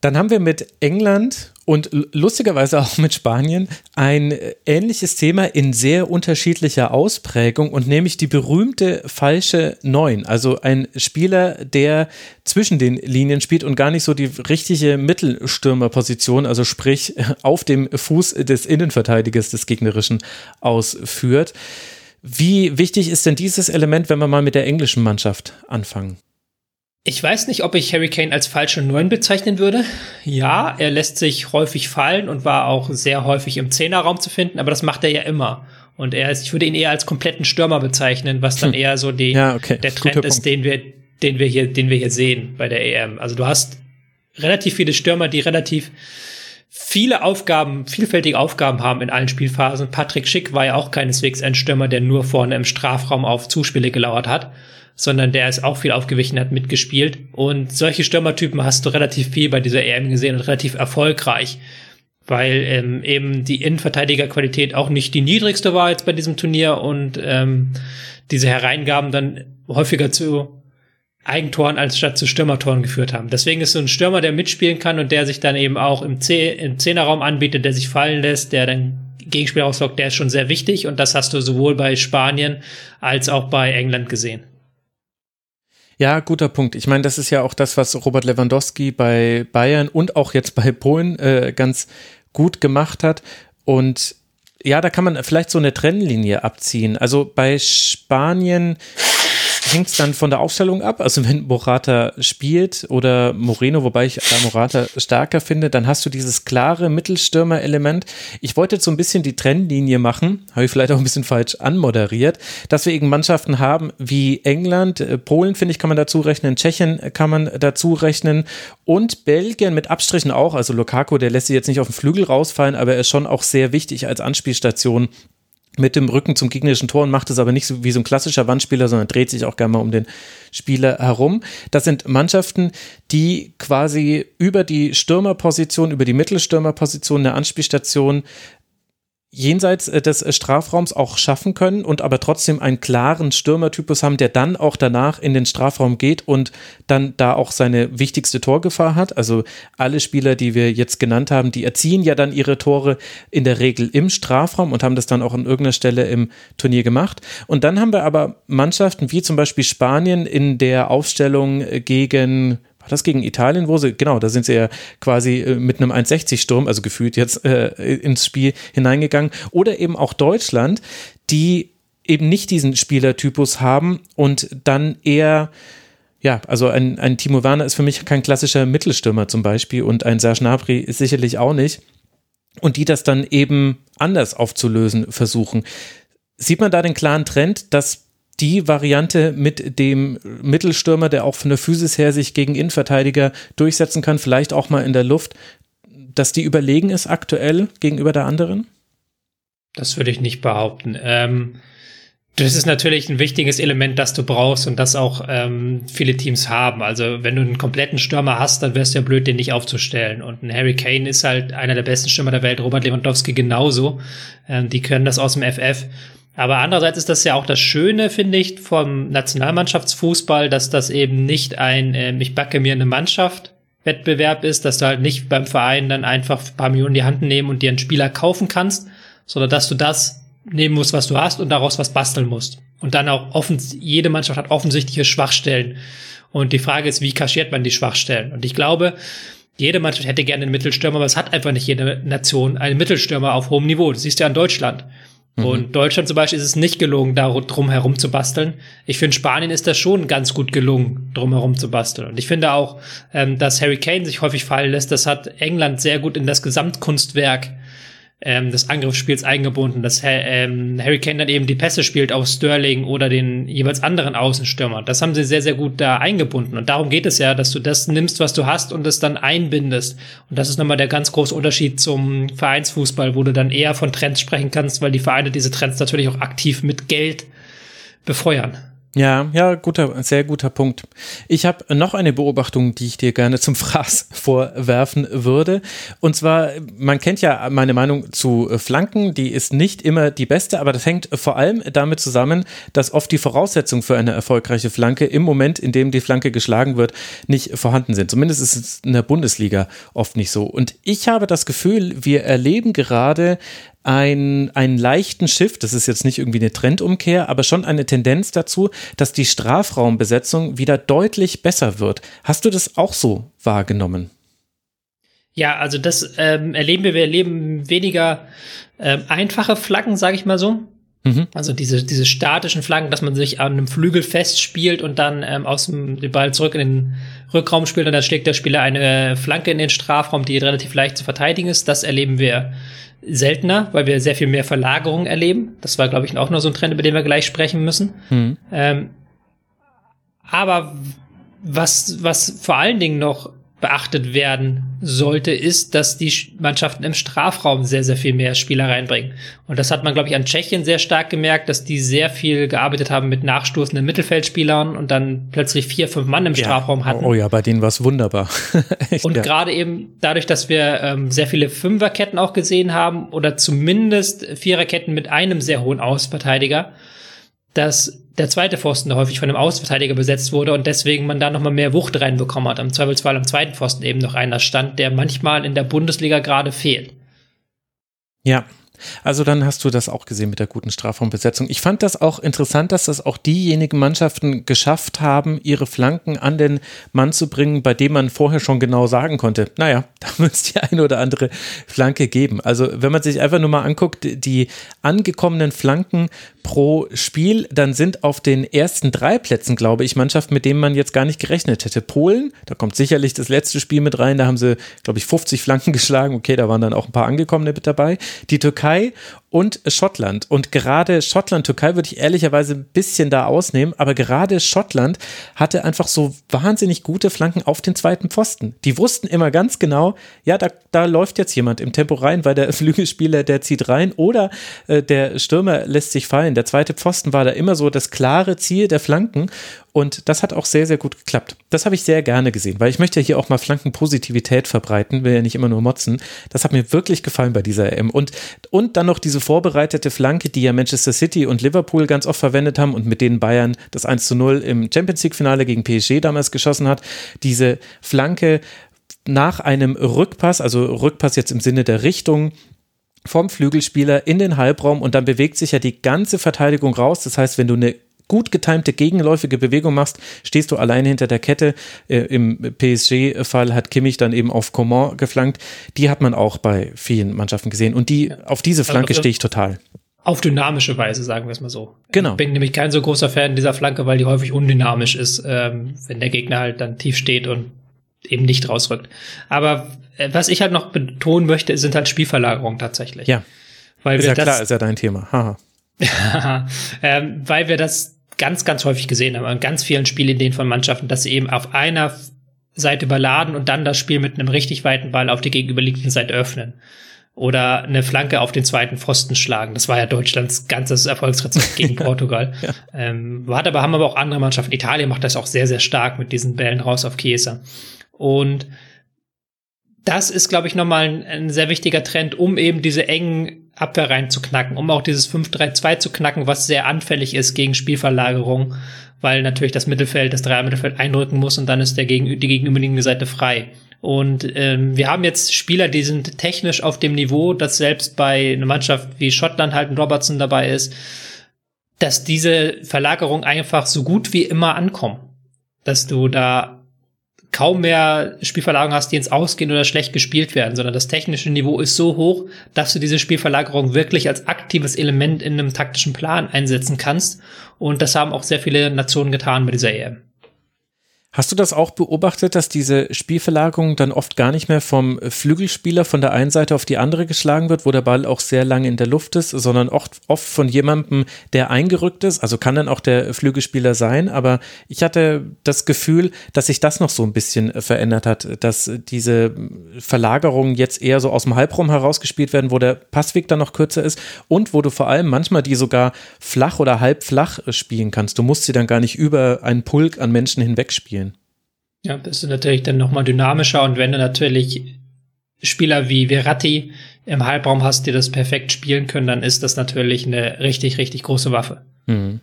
Dann haben wir mit England und lustigerweise auch mit Spanien ein ähnliches Thema in sehr unterschiedlicher Ausprägung und nämlich die berühmte falsche Neun. Also ein Spieler, der zwischen den Linien spielt und gar nicht so die richtige Mittelstürmerposition, also sprich auf dem Fuß des Innenverteidigers des Gegnerischen ausführt. Wie wichtig ist denn dieses Element, wenn wir mal mit der englischen Mannschaft anfangen? Ich weiß nicht, ob ich Harry Kane als falsche Neun bezeichnen würde. Ja, er lässt sich häufig fallen und war auch sehr häufig im Zehnerraum zu finden, aber das macht er ja immer. Und er ist, ich würde ihn eher als kompletten Stürmer bezeichnen, was dann hm. eher so die, ja, okay. der Trend Guter ist, den wir, den wir hier, den wir hier sehen bei der EM. Also du hast relativ viele Stürmer, die relativ viele Aufgaben, vielfältige Aufgaben haben in allen Spielphasen. Patrick Schick war ja auch keineswegs ein Stürmer, der nur vorne im Strafraum auf Zuspiele gelauert hat sondern der ist auch viel aufgewichen, hat mitgespielt. Und solche Stürmertypen hast du relativ viel bei dieser EM gesehen und relativ erfolgreich, weil ähm, eben die Innenverteidigerqualität auch nicht die niedrigste war jetzt bei diesem Turnier und ähm, diese Hereingaben dann häufiger zu Eigentoren als statt zu Stürmertoren geführt haben. Deswegen ist so ein Stürmer, der mitspielen kann und der sich dann eben auch im, C im Zehnerraum anbietet, der sich fallen lässt, der dann Gegenspieler auslockt, der ist schon sehr wichtig und das hast du sowohl bei Spanien als auch bei England gesehen. Ja, guter Punkt. Ich meine, das ist ja auch das, was Robert Lewandowski bei Bayern und auch jetzt bei Polen äh, ganz gut gemacht hat. Und ja, da kann man vielleicht so eine Trennlinie abziehen. Also bei Spanien hängt es dann von der Aufstellung ab. Also wenn Morata spielt oder Moreno, wobei ich da Morata stärker finde, dann hast du dieses klare Mittelstürmer-Element. Ich wollte jetzt so ein bisschen die Trennlinie machen, habe ich vielleicht auch ein bisschen falsch anmoderiert, dass wir eben Mannschaften haben wie England, äh, Polen, finde ich, kann man dazu rechnen, Tschechien kann man dazu rechnen und Belgien mit Abstrichen auch. Also Lukaku, der lässt sich jetzt nicht auf den Flügel rausfallen, aber er ist schon auch sehr wichtig als Anspielstation mit dem Rücken zum gegnerischen Tor und macht es aber nicht so wie so ein klassischer Wandspieler, sondern dreht sich auch gerne mal um den Spieler herum. Das sind Mannschaften, die quasi über die Stürmerposition, über die Mittelstürmerposition der Anspielstation jenseits äh, des äh, Strafraums auch schaffen können und aber trotzdem einen klaren Stürmertypus haben, der dann auch danach in den Strafraum geht und dann da auch seine wichtigste Torgefahr hat. Also alle Spieler, die wir jetzt genannt haben, die erziehen ja dann ihre Tore in der Regel im Strafraum und haben das dann auch an irgendeiner Stelle im Turnier gemacht. Und dann haben wir aber Mannschaften wie zum Beispiel Spanien in der Aufstellung gegen war das gegen Italien, wo sie, genau, da sind sie ja quasi äh, mit einem 1,60-Sturm, also gefühlt jetzt äh, ins Spiel hineingegangen. Oder eben auch Deutschland, die eben nicht diesen Spielertypus haben und dann eher ja, also ein, ein Timo Werner ist für mich kein klassischer Mittelstürmer zum Beispiel und ein Serge Gnabry ist sicherlich auch nicht. Und die das dann eben anders aufzulösen versuchen. Sieht man da den klaren Trend, dass die Variante mit dem Mittelstürmer, der auch von der Physis her sich gegen Innenverteidiger durchsetzen kann, vielleicht auch mal in der Luft, dass die überlegen ist aktuell gegenüber der anderen? Das würde ich nicht behaupten. Ähm, das ist natürlich ein wichtiges Element, das du brauchst und das auch ähm, viele Teams haben. Also wenn du einen kompletten Stürmer hast, dann wär's ja blöd, den nicht aufzustellen. Und ein Harry Kane ist halt einer der besten Stürmer der Welt, Robert Lewandowski genauso. Ähm, die können das aus dem FF. Aber andererseits ist das ja auch das Schöne, finde ich, vom Nationalmannschaftsfußball, dass das eben nicht ein, äh, ich backe mir eine Mannschaft Wettbewerb ist, dass du halt nicht beim Verein dann einfach ein paar Millionen in die Hand nehmen und dir einen Spieler kaufen kannst, sondern dass du das nehmen musst, was du hast und daraus was basteln musst. Und dann auch offen, jede Mannschaft hat offensichtliche Schwachstellen. Und die Frage ist, wie kaschiert man die Schwachstellen? Und ich glaube, jede Mannschaft hätte gerne einen Mittelstürmer, aber es hat einfach nicht jede Nation einen Mittelstürmer auf hohem Niveau. Das siehst du ja in Deutschland. Mhm. Und Deutschland zum Beispiel ist es nicht gelungen, da drum herum zu basteln. Ich finde, Spanien ist das schon ganz gut gelungen, drum herum zu basteln. Und ich finde auch, ähm, dass Harry Kane sich häufig fallen lässt, das hat England sehr gut in das Gesamtkunstwerk ähm, des Angriffsspiels eingebunden, dass ähm, Harry Kane dann eben die Pässe spielt auf Sterling oder den jeweils anderen Außenstürmer. Das haben sie sehr, sehr gut da eingebunden. Und darum geht es ja, dass du das nimmst, was du hast und es dann einbindest. Und das ist nochmal der ganz große Unterschied zum Vereinsfußball, wo du dann eher von Trends sprechen kannst, weil die Vereine diese Trends natürlich auch aktiv mit Geld befeuern. Ja, ja, guter, sehr guter Punkt. Ich habe noch eine Beobachtung, die ich dir gerne zum Fraß vorwerfen würde. Und zwar, man kennt ja meine Meinung zu Flanken, die ist nicht immer die beste, aber das hängt vor allem damit zusammen, dass oft die Voraussetzungen für eine erfolgreiche Flanke im Moment, in dem die Flanke geschlagen wird, nicht vorhanden sind. Zumindest ist es in der Bundesliga oft nicht so. Und ich habe das Gefühl, wir erleben gerade ein, einen leichten Shift, das ist jetzt nicht irgendwie eine Trendumkehr, aber schon eine Tendenz dazu, dass die Strafraumbesetzung wieder deutlich besser wird. Hast du das auch so wahrgenommen? Ja, also das ähm, erleben wir. Wir erleben weniger ähm, einfache Flaggen, sage ich mal so. Mhm. Also diese, diese statischen Flaggen, dass man sich an einem Flügel festspielt und dann ähm, aus dem den Ball zurück in den Rückraum spielt und dann schlägt der Spieler eine Flanke in den Strafraum, die relativ leicht zu verteidigen ist. Das erleben wir seltener, weil wir sehr viel mehr Verlagerung erleben. Das war, glaube ich, auch noch so ein Trend, über den wir gleich sprechen müssen. Mhm. Ähm, aber was, was vor allen Dingen noch beachtet werden sollte, ist, dass die Mannschaften im Strafraum sehr, sehr viel mehr Spieler reinbringen. Und das hat man, glaube ich, an Tschechien sehr stark gemerkt, dass die sehr viel gearbeitet haben mit nachstoßenden Mittelfeldspielern und dann plötzlich vier, fünf Mann im ja. Strafraum hatten. Oh ja, bei denen war es wunderbar. Echt, und ja. gerade eben dadurch, dass wir ähm, sehr viele Fünferketten auch gesehen haben oder zumindest Viererketten mit einem sehr hohen Ausverteidiger, dass der zweite Pfosten häufig von einem Außenverteidiger besetzt wurde und deswegen man da nochmal mehr Wucht reinbekommen hat. Am Zweifelsfall am zweiten Pfosten eben noch einer stand, der manchmal in der Bundesliga gerade fehlt. Ja, also dann hast du das auch gesehen mit der guten Strafraumbesetzung. Ich fand das auch interessant, dass das auch diejenigen Mannschaften geschafft haben, ihre Flanken an den Mann zu bringen, bei dem man vorher schon genau sagen konnte, naja, da wird es die eine oder andere Flanke geben. Also wenn man sich einfach nur mal anguckt, die angekommenen Flanken pro Spiel, dann sind auf den ersten drei Plätzen, glaube ich, Mannschaften, mit denen man jetzt gar nicht gerechnet hätte. Polen, da kommt sicherlich das letzte Spiel mit rein, da haben sie, glaube ich, 50 Flanken geschlagen. Okay, da waren dann auch ein paar angekommene mit dabei. Die Türkei Partei und Schottland. Und gerade Schottland, Türkei würde ich ehrlicherweise ein bisschen da ausnehmen, aber gerade Schottland hatte einfach so wahnsinnig gute Flanken auf den zweiten Pfosten. Die wussten immer ganz genau, ja, da, da läuft jetzt jemand im Tempo rein, weil der Flügelspieler, der zieht rein oder äh, der Stürmer lässt sich fallen. Der zweite Pfosten war da immer so das klare Ziel der Flanken und das hat auch sehr, sehr gut geklappt. Das habe ich sehr gerne gesehen, weil ich möchte ja hier auch mal Flankenpositivität verbreiten, will ja nicht immer nur motzen. Das hat mir wirklich gefallen bei dieser EM. Und, und dann noch diese vorbereitete Flanke, die ja Manchester City und Liverpool ganz oft verwendet haben und mit denen Bayern das 1 zu 0 im Champions League-Finale gegen PSG damals geschossen hat. Diese Flanke nach einem Rückpass, also Rückpass jetzt im Sinne der Richtung, vom Flügelspieler in den Halbraum und dann bewegt sich ja die ganze Verteidigung raus. Das heißt, wenn du eine gut getimte gegenläufige Bewegung machst, stehst du alleine hinter der Kette. Äh, Im PSG-Fall hat Kimmich dann eben auf Coman geflankt. Die hat man auch bei vielen Mannschaften gesehen. Und die, auf diese Flanke also, stehe ich total. Auf dynamische Weise, sagen wir es mal so. Genau. Ich bin nämlich kein so großer Fan dieser Flanke, weil die häufig undynamisch ist, ähm, wenn der Gegner halt dann tief steht und eben nicht rausrückt. Aber äh, was ich halt noch betonen möchte, sind halt Spielverlagerungen tatsächlich. Ja. Weil ist wir ja das, klar, ist ja dein Thema. Haha. ähm, weil wir das ganz, ganz häufig gesehen haben, in ganz vielen Spielideen von Mannschaften, dass sie eben auf einer Seite überladen und dann das Spiel mit einem richtig weiten Ball auf die gegenüberliegende Seite öffnen. Oder eine Flanke auf den zweiten Pfosten schlagen. Das war ja Deutschlands ganzes Erfolgsrezept gegen Portugal. ja. ähm, hat aber, haben aber auch andere Mannschaften. Italien macht das auch sehr, sehr stark mit diesen Bällen raus auf Chiesa. Und das ist, glaube ich, nochmal ein, ein sehr wichtiger Trend, um eben diese engen Abwehr reinzuknacken, um auch dieses 5-3-2 zu knacken, was sehr anfällig ist gegen Spielverlagerung, weil natürlich das Mittelfeld, das Dreier-Mittelfeld eindrücken muss und dann ist der gegen, die gegenüberliegende Seite frei. Und ähm, wir haben jetzt Spieler, die sind technisch auf dem Niveau, dass selbst bei einer Mannschaft wie Schottland halt ein Robertson dabei ist, dass diese Verlagerung einfach so gut wie immer ankommen. Dass du da kaum mehr Spielverlagerungen hast, die ins Ausgehen oder schlecht gespielt werden, sondern das technische Niveau ist so hoch, dass du diese Spielverlagerung wirklich als aktives Element in einem taktischen Plan einsetzen kannst. Und das haben auch sehr viele Nationen getan bei dieser EM. Hast du das auch beobachtet, dass diese Spielverlagerung dann oft gar nicht mehr vom Flügelspieler von der einen Seite auf die andere geschlagen wird, wo der Ball auch sehr lange in der Luft ist, sondern oft, oft von jemandem, der eingerückt ist? Also kann dann auch der Flügelspieler sein, aber ich hatte das Gefühl, dass sich das noch so ein bisschen verändert hat, dass diese Verlagerungen jetzt eher so aus dem Halbraum herausgespielt werden, wo der Passweg dann noch kürzer ist und wo du vor allem manchmal die sogar flach oder halb flach spielen kannst. Du musst sie dann gar nicht über einen Pulk an Menschen hinweg spielen. Ja, das ist natürlich dann nochmal dynamischer und wenn du natürlich Spieler wie Verratti im Halbraum hast, die das perfekt spielen können, dann ist das natürlich eine richtig, richtig große Waffe. Mhm.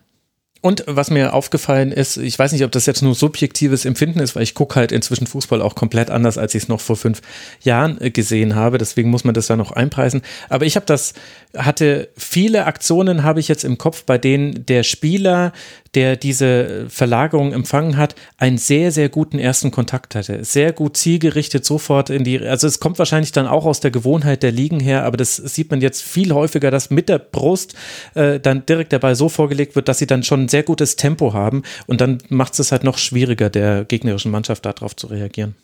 Und was mir aufgefallen ist, ich weiß nicht, ob das jetzt nur subjektives Empfinden ist, weil ich gucke halt inzwischen Fußball auch komplett anders, als ich es noch vor fünf Jahren äh, gesehen habe. Deswegen muss man das ja noch einpreisen. Aber ich habe das, hatte viele Aktionen habe ich jetzt im Kopf, bei denen der Spieler der diese Verlagerung empfangen hat, einen sehr, sehr guten ersten Kontakt hatte. Sehr gut zielgerichtet sofort in die, also es kommt wahrscheinlich dann auch aus der Gewohnheit der Ligen her, aber das sieht man jetzt viel häufiger, dass mit der Brust äh, dann direkt Ball so vorgelegt wird, dass sie dann schon sehr gutes Tempo haben und dann macht es halt noch schwieriger, der gegnerischen Mannschaft darauf zu reagieren.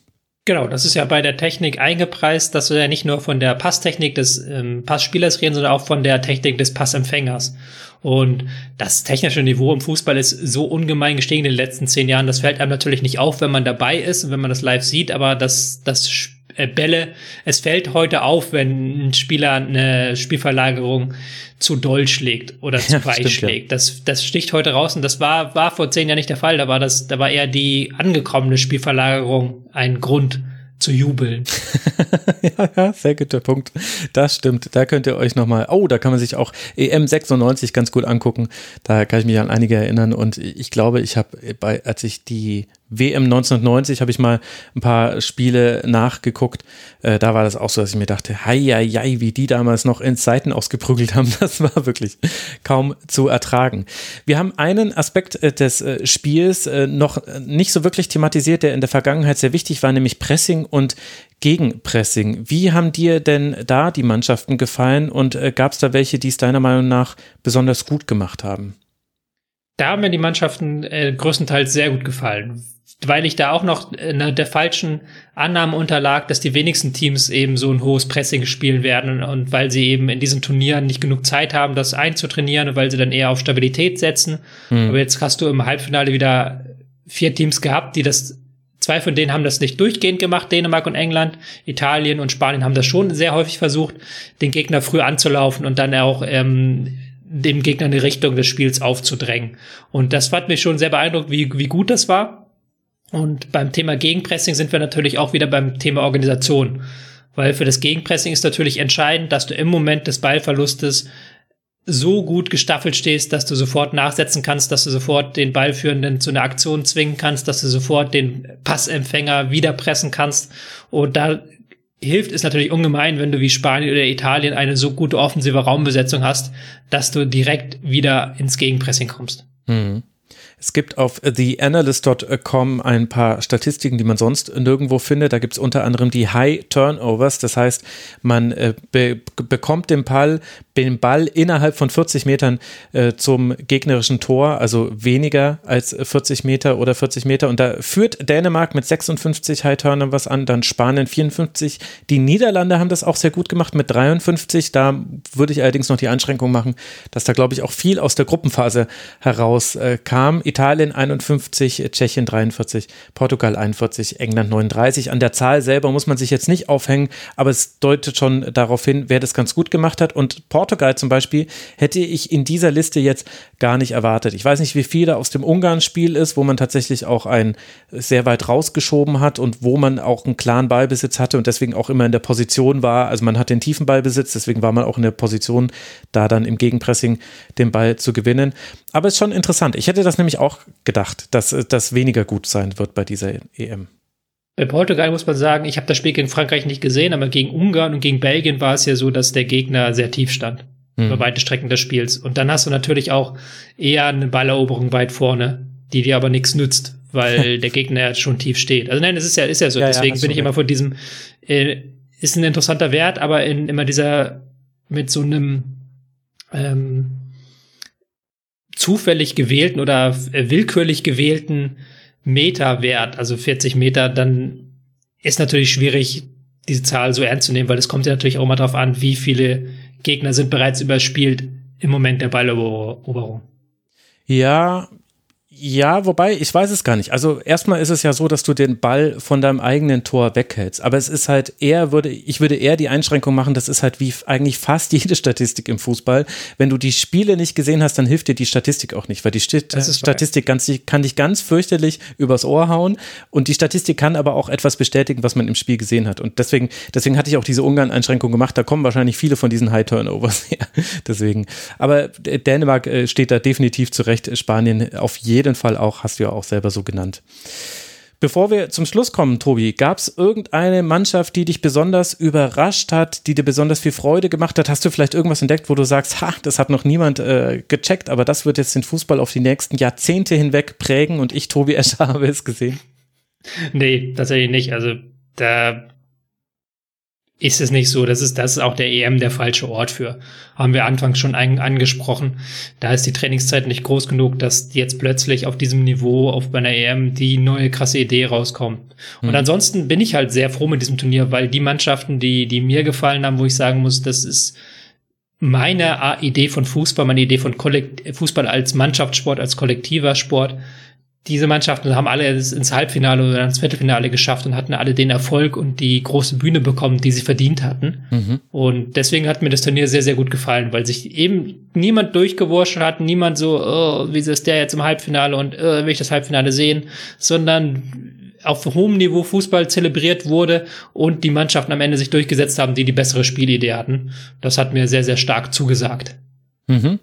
Genau, das ist ja bei der Technik eingepreist, dass wir ja nicht nur von der Passtechnik des ähm, Passspielers reden, sondern auch von der Technik des Passempfängers. Und das technische Niveau im Fußball ist so ungemein gestiegen in den letzten zehn Jahren. Das fällt einem natürlich nicht auf, wenn man dabei ist und wenn man das live sieht, aber das, das Bälle, es fällt heute auf, wenn ein Spieler eine Spielverlagerung zu doll schlägt oder zu ja, weit stimmt, schlägt. Ja. Das, das sticht heute raus und das war, war vor zehn Jahren nicht der Fall. Da war das, da war eher die angekommene Spielverlagerung ein Grund zu jubeln. ja, ja, sehr guter Punkt. Das stimmt. Da könnt ihr euch nochmal, oh, da kann man sich auch EM 96 ganz gut angucken. Da kann ich mich an einige erinnern und ich glaube, ich habe bei, als ich die WM 1990 habe ich mal ein paar Spiele nachgeguckt. Äh, da war das auch so, dass ich mir dachte, hei, hei, hei, wie die damals noch ins Seiten ausgeprügelt haben. Das war wirklich kaum zu ertragen. Wir haben einen Aspekt äh, des äh, Spiels äh, noch nicht so wirklich thematisiert, der in der Vergangenheit sehr wichtig war, nämlich Pressing und Gegenpressing. Wie haben dir denn da die Mannschaften gefallen und gab es da welche, die es deiner Meinung nach besonders gut gemacht haben? Da haben mir die Mannschaften größtenteils sehr gut gefallen weil ich da auch noch äh, der falschen Annahme unterlag, dass die wenigsten Teams eben so ein hohes Pressing spielen werden und, und, weil sie eben in diesen Turnieren nicht genug Zeit haben, das einzutrainieren und weil sie dann eher auf Stabilität setzen. Mhm. Aber jetzt hast du im Halbfinale wieder vier Teams gehabt, die das Zwei von denen haben das nicht durchgehend gemacht, Dänemark und England. Italien und Spanien haben das schon sehr häufig versucht, den Gegner früh anzulaufen und dann auch ähm, dem Gegner in die Richtung des Spiels aufzudrängen. Und das fand mich schon sehr beeindruckt, wie, wie gut das war. Und beim Thema Gegenpressing sind wir natürlich auch wieder beim Thema Organisation. Weil für das Gegenpressing ist natürlich entscheidend, dass du im Moment des Ballverlustes so gut gestaffelt stehst, dass du sofort nachsetzen kannst, dass du sofort den Ballführenden zu einer Aktion zwingen kannst, dass du sofort den Passempfänger wieder pressen kannst. Und da hilft es natürlich ungemein, wenn du wie Spanien oder Italien eine so gute offensive Raumbesetzung hast, dass du direkt wieder ins Gegenpressing kommst. Mhm. Es gibt auf theanalyst.com ein paar Statistiken, die man sonst nirgendwo findet. Da gibt es unter anderem die High Turnovers. Das heißt, man äh, be bekommt den Ball, den Ball innerhalb von 40 Metern äh, zum gegnerischen Tor, also weniger als 40 Meter oder 40 Meter. Und da führt Dänemark mit 56 High Turnovers an, dann Spanien 54. Die Niederlande haben das auch sehr gut gemacht mit 53. Da würde ich allerdings noch die Einschränkung machen, dass da, glaube ich, auch viel aus der Gruppenphase heraus äh. Italien 51, Tschechien 43, Portugal 41, England 39. An der Zahl selber muss man sich jetzt nicht aufhängen, aber es deutet schon darauf hin, wer das ganz gut gemacht hat. Und Portugal zum Beispiel hätte ich in dieser Liste jetzt gar nicht erwartet. Ich weiß nicht, wie viel da aus dem Ungarn-Spiel ist, wo man tatsächlich auch einen sehr weit rausgeschoben hat und wo man auch einen klaren Ballbesitz hatte und deswegen auch immer in der Position war. Also man hat den tiefen Ballbesitz, deswegen war man auch in der Position, da dann im Gegenpressing den Ball zu gewinnen. Aber es ist schon interessant. Ich hätte das nämlich auch gedacht, dass das weniger gut sein wird bei dieser EM. bei Portugal muss man sagen, ich habe das Spiel gegen Frankreich nicht gesehen, aber gegen Ungarn und gegen Belgien war es ja so, dass der Gegner sehr tief stand. Mhm. Über weite Strecken des Spiels. Und dann hast du natürlich auch eher eine Balleroberung weit vorne, die dir aber nichts nützt, weil der Gegner ja schon tief steht. Also nein, es ist ja, ist ja so. Ja, Deswegen ja, bin ich immer von diesem, äh, ist ein interessanter Wert, aber in immer dieser, mit so einem, ähm, zufällig gewählten oder äh, willkürlich gewählten Meter wert, also 40 Meter, dann ist natürlich schwierig, diese Zahl so ernst zu nehmen, weil es kommt ja natürlich auch mal darauf an, wie viele Gegner sind bereits überspielt im Moment der Balleroberung. Ja, ja, wobei, ich weiß es gar nicht. Also erstmal ist es ja so, dass du den Ball von deinem eigenen Tor weghältst. Aber es ist halt eher, würde, ich würde eher die Einschränkung machen, das ist halt wie eigentlich fast jede Statistik im Fußball. Wenn du die Spiele nicht gesehen hast, dann hilft dir die Statistik auch nicht, weil die St Statistik ganz, kann dich ganz fürchterlich übers Ohr hauen und die Statistik kann aber auch etwas bestätigen, was man im Spiel gesehen hat. Und deswegen, deswegen hatte ich auch diese Ungarn-Einschränkung gemacht. Da kommen wahrscheinlich viele von diesen High-Turnovers her. deswegen. Aber Dänemark äh, steht da definitiv zurecht. Spanien auf jeden jeden Fall auch, hast du ja auch selber so genannt. Bevor wir zum Schluss kommen, Tobi, gab es irgendeine Mannschaft, die dich besonders überrascht hat, die dir besonders viel Freude gemacht hat? Hast du vielleicht irgendwas entdeckt, wo du sagst, ha, das hat noch niemand äh, gecheckt, aber das wird jetzt den Fußball auf die nächsten Jahrzehnte hinweg prägen und ich, Tobi Escher, habe es gesehen? Nee, tatsächlich nicht. Also da ist es nicht so. Das ist, das ist auch der EM der falsche Ort für. Haben wir anfangs schon ein, angesprochen. Da ist die Trainingszeit nicht groß genug, dass jetzt plötzlich auf diesem Niveau auf einer EM die neue krasse Idee rauskommt. Und mhm. ansonsten bin ich halt sehr froh mit diesem Turnier, weil die Mannschaften, die, die mir gefallen haben, wo ich sagen muss, das ist meine Idee von Fußball, meine Idee von Kollekt Fußball als Mannschaftssport, als kollektiver Sport, diese Mannschaften haben alle ins Halbfinale oder ins Viertelfinale geschafft und hatten alle den Erfolg und die große Bühne bekommen, die sie verdient hatten. Mhm. Und deswegen hat mir das Turnier sehr, sehr gut gefallen, weil sich eben niemand durchgewurscht hat, niemand so, oh, wie ist der jetzt im Halbfinale und oh, will ich das Halbfinale sehen, sondern auf hohem Niveau Fußball zelebriert wurde und die Mannschaften am Ende sich durchgesetzt haben, die die bessere Spielidee hatten. Das hat mir sehr, sehr stark zugesagt. Mhm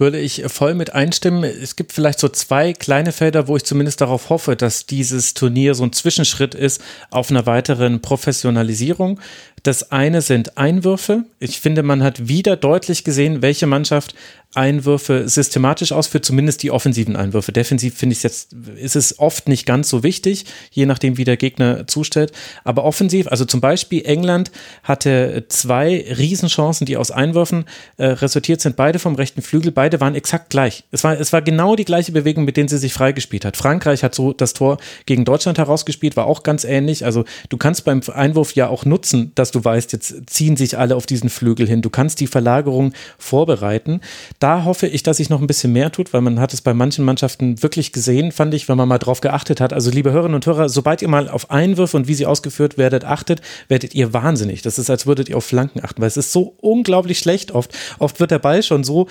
würde ich voll mit einstimmen. Es gibt vielleicht so zwei kleine Felder, wo ich zumindest darauf hoffe, dass dieses Turnier so ein Zwischenschritt ist auf einer weiteren Professionalisierung. Das eine sind Einwürfe. Ich finde, man hat wieder deutlich gesehen, welche Mannschaft Einwürfe systematisch ausführt, zumindest die offensiven Einwürfe. Defensiv finde ich jetzt, ist es oft nicht ganz so wichtig, je nachdem, wie der Gegner zustellt. Aber offensiv, also zum Beispiel England hatte zwei Riesenchancen, die aus Einwürfen äh, resultiert sind, beide vom rechten Flügel, beide waren exakt gleich. Es war, es war genau die gleiche Bewegung, mit denen sie sich freigespielt hat. Frankreich hat so das Tor gegen Deutschland herausgespielt, war auch ganz ähnlich. Also du kannst beim Einwurf ja auch nutzen, dass du weißt, jetzt ziehen sich alle auf diesen Flügel hin. Du kannst die Verlagerung vorbereiten. Da hoffe ich, dass sich noch ein bisschen mehr tut, weil man hat es bei manchen Mannschaften wirklich gesehen, fand ich, wenn man mal drauf geachtet hat. Also liebe Hörerinnen und Hörer, sobald ihr mal auf Einwürfe und wie sie ausgeführt werdet, achtet, werdet ihr wahnsinnig. Das ist, als würdet ihr auf Flanken achten, weil es ist so unglaublich schlecht oft. Oft wird der Ball schon so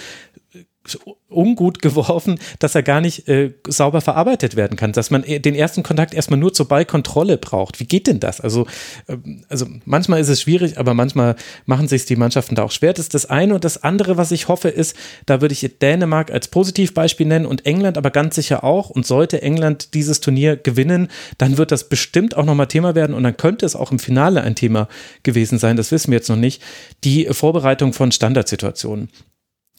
ungut geworfen, dass er gar nicht äh, sauber verarbeitet werden kann, dass man den ersten Kontakt erstmal nur zur Ballkontrolle braucht. Wie geht denn das? Also, äh, also manchmal ist es schwierig, aber manchmal machen sich die Mannschaften da auch schwer. Das ist das eine und das andere, was ich hoffe, ist, da würde ich Dänemark als Positivbeispiel nennen und England aber ganz sicher auch. Und sollte England dieses Turnier gewinnen, dann wird das bestimmt auch nochmal Thema werden und dann könnte es auch im Finale ein Thema gewesen sein. Das wissen wir jetzt noch nicht. Die Vorbereitung von Standardsituationen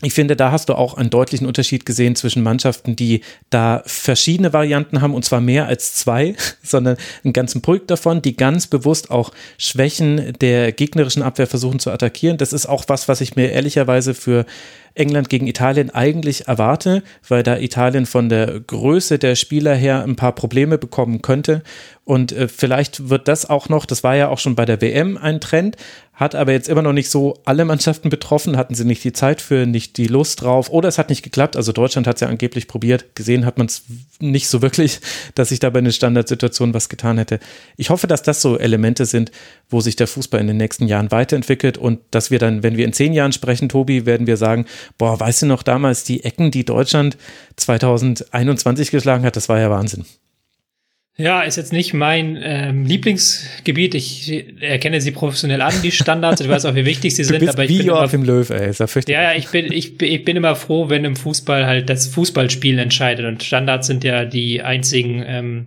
ich finde, da hast du auch einen deutlichen Unterschied gesehen zwischen Mannschaften, die da verschiedene Varianten haben, und zwar mehr als zwei, sondern einen ganzen Pulk davon, die ganz bewusst auch Schwächen der gegnerischen Abwehr versuchen zu attackieren. Das ist auch was, was ich mir ehrlicherweise für England gegen Italien eigentlich erwarte, weil da Italien von der Größe der Spieler her ein paar Probleme bekommen könnte. Und äh, vielleicht wird das auch noch, das war ja auch schon bei der WM ein Trend, hat aber jetzt immer noch nicht so alle Mannschaften betroffen, hatten sie nicht die Zeit für, nicht die Lust drauf oder es hat nicht geklappt. Also Deutschland hat es ja angeblich probiert, gesehen hat man es nicht so wirklich, dass sich da bei einer Standardsituation was getan hätte. Ich hoffe, dass das so Elemente sind, wo sich der Fußball in den nächsten Jahren weiterentwickelt und dass wir dann, wenn wir in zehn Jahren sprechen, Tobi, werden wir sagen, boah, weißt du noch damals die Ecken, die Deutschland 2021 geschlagen hat, das war ja Wahnsinn. Ja, ist jetzt nicht mein ähm, Lieblingsgebiet. Ich erkenne sie professionell an, die Standards. Ich weiß auch, wie wichtig sie sind. aber ich wie bin immer, im Löw, ey. Ist ja, ja, ich bin, ich, ich bin immer froh, wenn im Fußball halt das Fußballspiel entscheidet. Und Standards sind ja die einzigen ähm,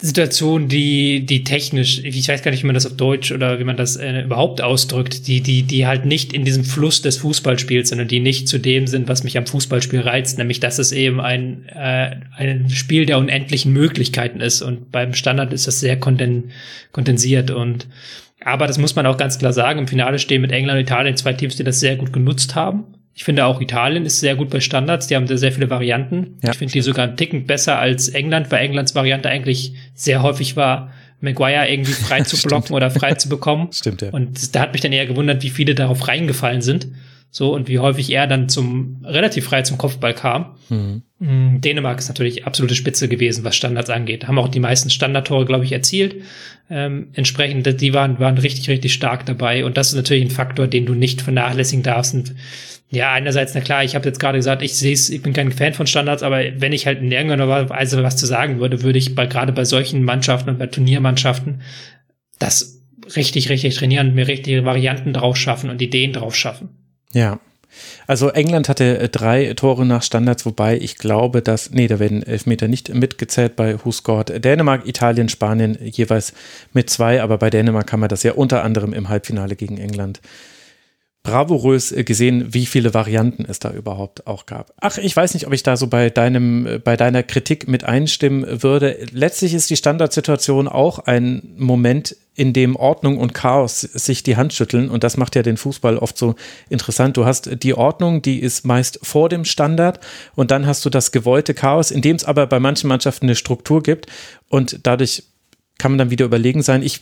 Situation, die, die technisch, ich weiß gar nicht, wie man das auf Deutsch oder wie man das äh, überhaupt ausdrückt, die, die, die halt nicht in diesem Fluss des Fußballspiels sind und die nicht zu dem sind, was mich am Fußballspiel reizt, nämlich dass es eben ein, äh, ein Spiel der unendlichen Möglichkeiten ist und beim Standard ist das sehr konden kondensiert und aber das muss man auch ganz klar sagen, im Finale stehen mit England und Italien zwei Teams, die das sehr gut genutzt haben ich finde auch Italien ist sehr gut bei Standards. Die haben da sehr viele Varianten. Ja, ich finde die sogar einen Ticken besser als England, weil Englands Variante eigentlich sehr häufig war, Maguire irgendwie frei zu blocken oder frei zu bekommen. Stimmt, ja. Und da hat mich dann eher gewundert, wie viele darauf reingefallen sind. So, und wie häufig er dann zum, relativ frei zum Kopfball kam. Mhm. Mm, Dänemark ist natürlich absolute Spitze gewesen, was Standards angeht. Haben auch die meisten Standardtore, glaube ich, erzielt. Ähm, entsprechend, die waren, waren richtig, richtig stark dabei. Und das ist natürlich ein Faktor, den du nicht vernachlässigen darfst. Und ja, einerseits, na klar, ich habe jetzt gerade gesagt, ich sehe ich bin kein Fan von Standards, aber wenn ich halt in irgendeiner Weise was zu sagen würde, würde ich bei, gerade bei solchen Mannschaften und bei Turniermannschaften das richtig, richtig trainieren, mir richtige Varianten drauf schaffen und Ideen drauf schaffen. Ja. Also England hatte äh, drei Tore nach Standards, wobei ich glaube, dass, nee, da werden Elfmeter nicht mitgezählt bei Who Scored. Dänemark, Italien, Spanien jeweils mit zwei, aber bei Dänemark haben wir das ja unter anderem im Halbfinale gegen England bravourös äh, gesehen, wie viele Varianten es da überhaupt auch gab. Ach, ich weiß nicht, ob ich da so bei deinem, äh, bei deiner Kritik mit einstimmen würde. Letztlich ist die Standardsituation auch ein Moment, in dem Ordnung und Chaos sich die Hand schütteln und das macht ja den Fußball oft so interessant. Du hast die Ordnung, die ist meist vor dem Standard und dann hast du das gewollte Chaos, in dem es aber bei manchen Mannschaften eine Struktur gibt und dadurch kann man dann wieder überlegen sein. Ich,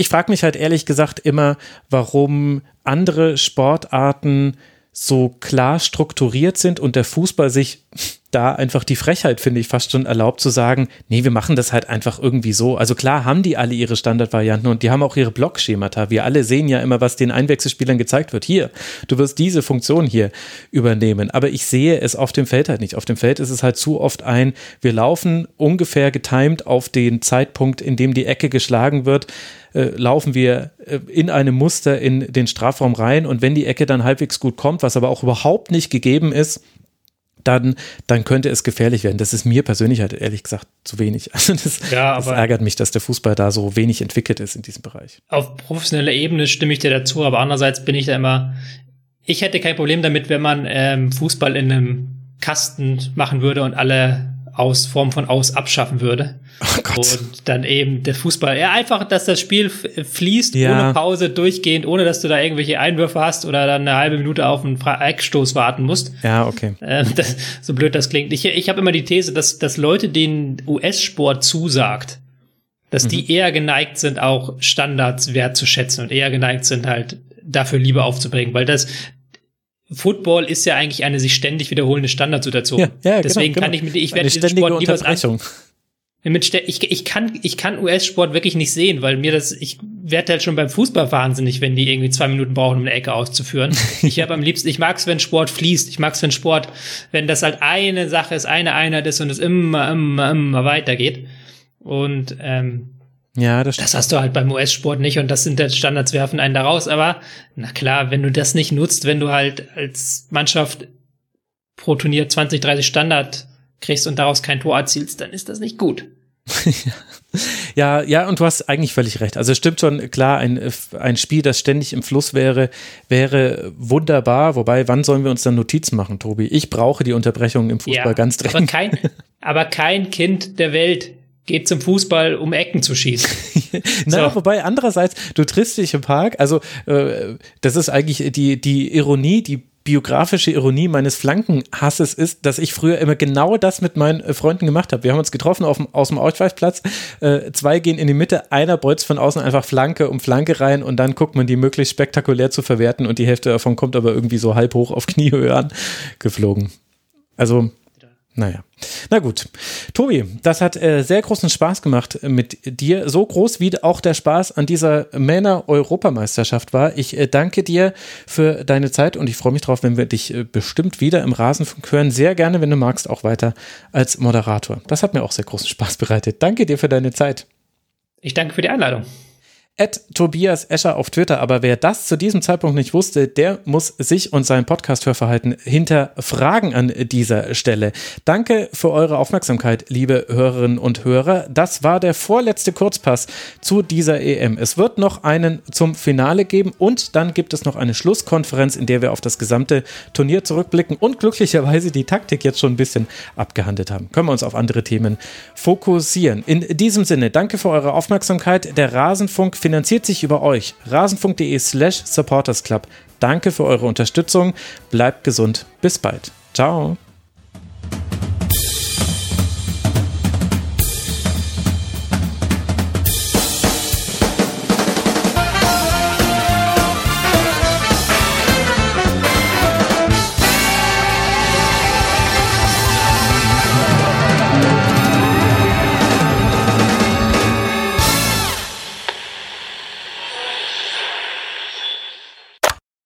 ich frage mich halt ehrlich gesagt immer, warum andere Sportarten so klar strukturiert sind und der Fußball sich da einfach die Frechheit, finde ich, fast schon erlaubt zu sagen, nee, wir machen das halt einfach irgendwie so. Also klar haben die alle ihre Standardvarianten und die haben auch ihre Blockschemata. Wir alle sehen ja immer, was den Einwechselspielern gezeigt wird. Hier, du wirst diese Funktion hier übernehmen. Aber ich sehe es auf dem Feld halt nicht. Auf dem Feld ist es halt zu oft ein, wir laufen ungefähr getimed auf den Zeitpunkt, in dem die Ecke geschlagen wird. Äh, laufen wir äh, in einem Muster in den Strafraum rein und wenn die Ecke dann halbwegs gut kommt, was aber auch überhaupt nicht gegeben ist, dann, dann könnte es gefährlich werden. Das ist mir persönlich halt ehrlich gesagt zu wenig. Also das, ja, das ärgert mich, dass der Fußball da so wenig entwickelt ist in diesem Bereich. Auf professioneller Ebene stimme ich dir dazu, aber andererseits bin ich da immer, ich hätte kein Problem damit, wenn man ähm, Fußball in einem Kasten machen würde und alle aus Form von aus abschaffen würde. Oh und dann eben der Fußball, ja, einfach, dass das Spiel fließt, ja. ohne Pause, durchgehend, ohne dass du da irgendwelche Einwürfe hast oder dann eine halbe Minute auf einen Eckstoß warten musst. Ja, okay. Ähm, das, so blöd das klingt. Ich, ich habe immer die These, dass, dass Leute, denen US-Sport zusagt, dass mhm. die eher geneigt sind, auch Standards wertzuschätzen und eher geneigt sind, halt dafür Liebe aufzubringen, weil das, Football ist ja eigentlich eine sich ständig wiederholende Standardsituation. Ja, ja, genau, Deswegen genau, kann ich mit, ich werde diesen Sport lieber dran. Mit, ich, ich kann, ich kann US-Sport wirklich nicht sehen, weil mir das, ich werde halt schon beim Fußball wahnsinnig, wenn die irgendwie zwei Minuten brauchen, um eine Ecke auszuführen. ich habe am liebsten, ich mag es, wenn Sport fließt. Ich mag es, wenn Sport, wenn das halt eine Sache ist, eine Einheit ist und es immer, immer, immer weitergeht. Und ähm, ja, das, das hast du halt beim US-Sport nicht und das sind der Standards werfen einen da raus. Aber na klar, wenn du das nicht nutzt, wenn du halt als Mannschaft pro Turnier 20, 30 Standard kriegst und daraus kein Tor erzielst, dann ist das nicht gut. ja, ja, und du hast eigentlich völlig recht. Also es stimmt schon, klar, ein, ein Spiel, das ständig im Fluss wäre, wäre wunderbar. Wobei, wann sollen wir uns dann Notizen machen, Tobi? Ich brauche die Unterbrechung im Fußball ja, ganz dringend. Aber kein, aber kein Kind der Welt geht zum Fußball, um Ecken zu schießen. Na, so. wobei andererseits, du triffst dich im Park, also äh, das ist eigentlich die, die Ironie, die biografische Ironie meines Flankenhasses ist, dass ich früher immer genau das mit meinen äh, Freunden gemacht habe. Wir haben uns getroffen auf dem, aus dem Ausweichplatz, äh, zwei gehen in die Mitte, einer bolzt von außen einfach Flanke um Flanke rein und dann guckt man die möglichst spektakulär zu verwerten und die Hälfte davon kommt aber irgendwie so halb hoch auf Kniehöhe an geflogen. Also naja. Na gut. Tobi, das hat äh, sehr großen Spaß gemacht mit dir. So groß wie auch der Spaß an dieser Männer-Europameisterschaft war. Ich äh, danke dir für deine Zeit und ich freue mich drauf, wenn wir dich äh, bestimmt wieder im Rasenfunk hören. Sehr gerne, wenn du magst, auch weiter als Moderator. Das hat mir auch sehr großen Spaß bereitet. Danke dir für deine Zeit. Ich danke für die Einladung. At Tobias Escher auf Twitter. Aber wer das zu diesem Zeitpunkt nicht wusste, der muss sich und sein Podcast-Hörverhalten hinterfragen an dieser Stelle. Danke für eure Aufmerksamkeit, liebe Hörerinnen und Hörer. Das war der vorletzte Kurzpass zu dieser EM. Es wird noch einen zum Finale geben und dann gibt es noch eine Schlusskonferenz, in der wir auf das gesamte Turnier zurückblicken und glücklicherweise die Taktik jetzt schon ein bisschen abgehandelt haben. Können wir uns auf andere Themen fokussieren. In diesem Sinne, danke für eure Aufmerksamkeit. Der Rasenfunk finanziert sich über euch. rasenfunk.de slash supportersclub. Danke für eure Unterstützung. Bleibt gesund. Bis bald. Ciao.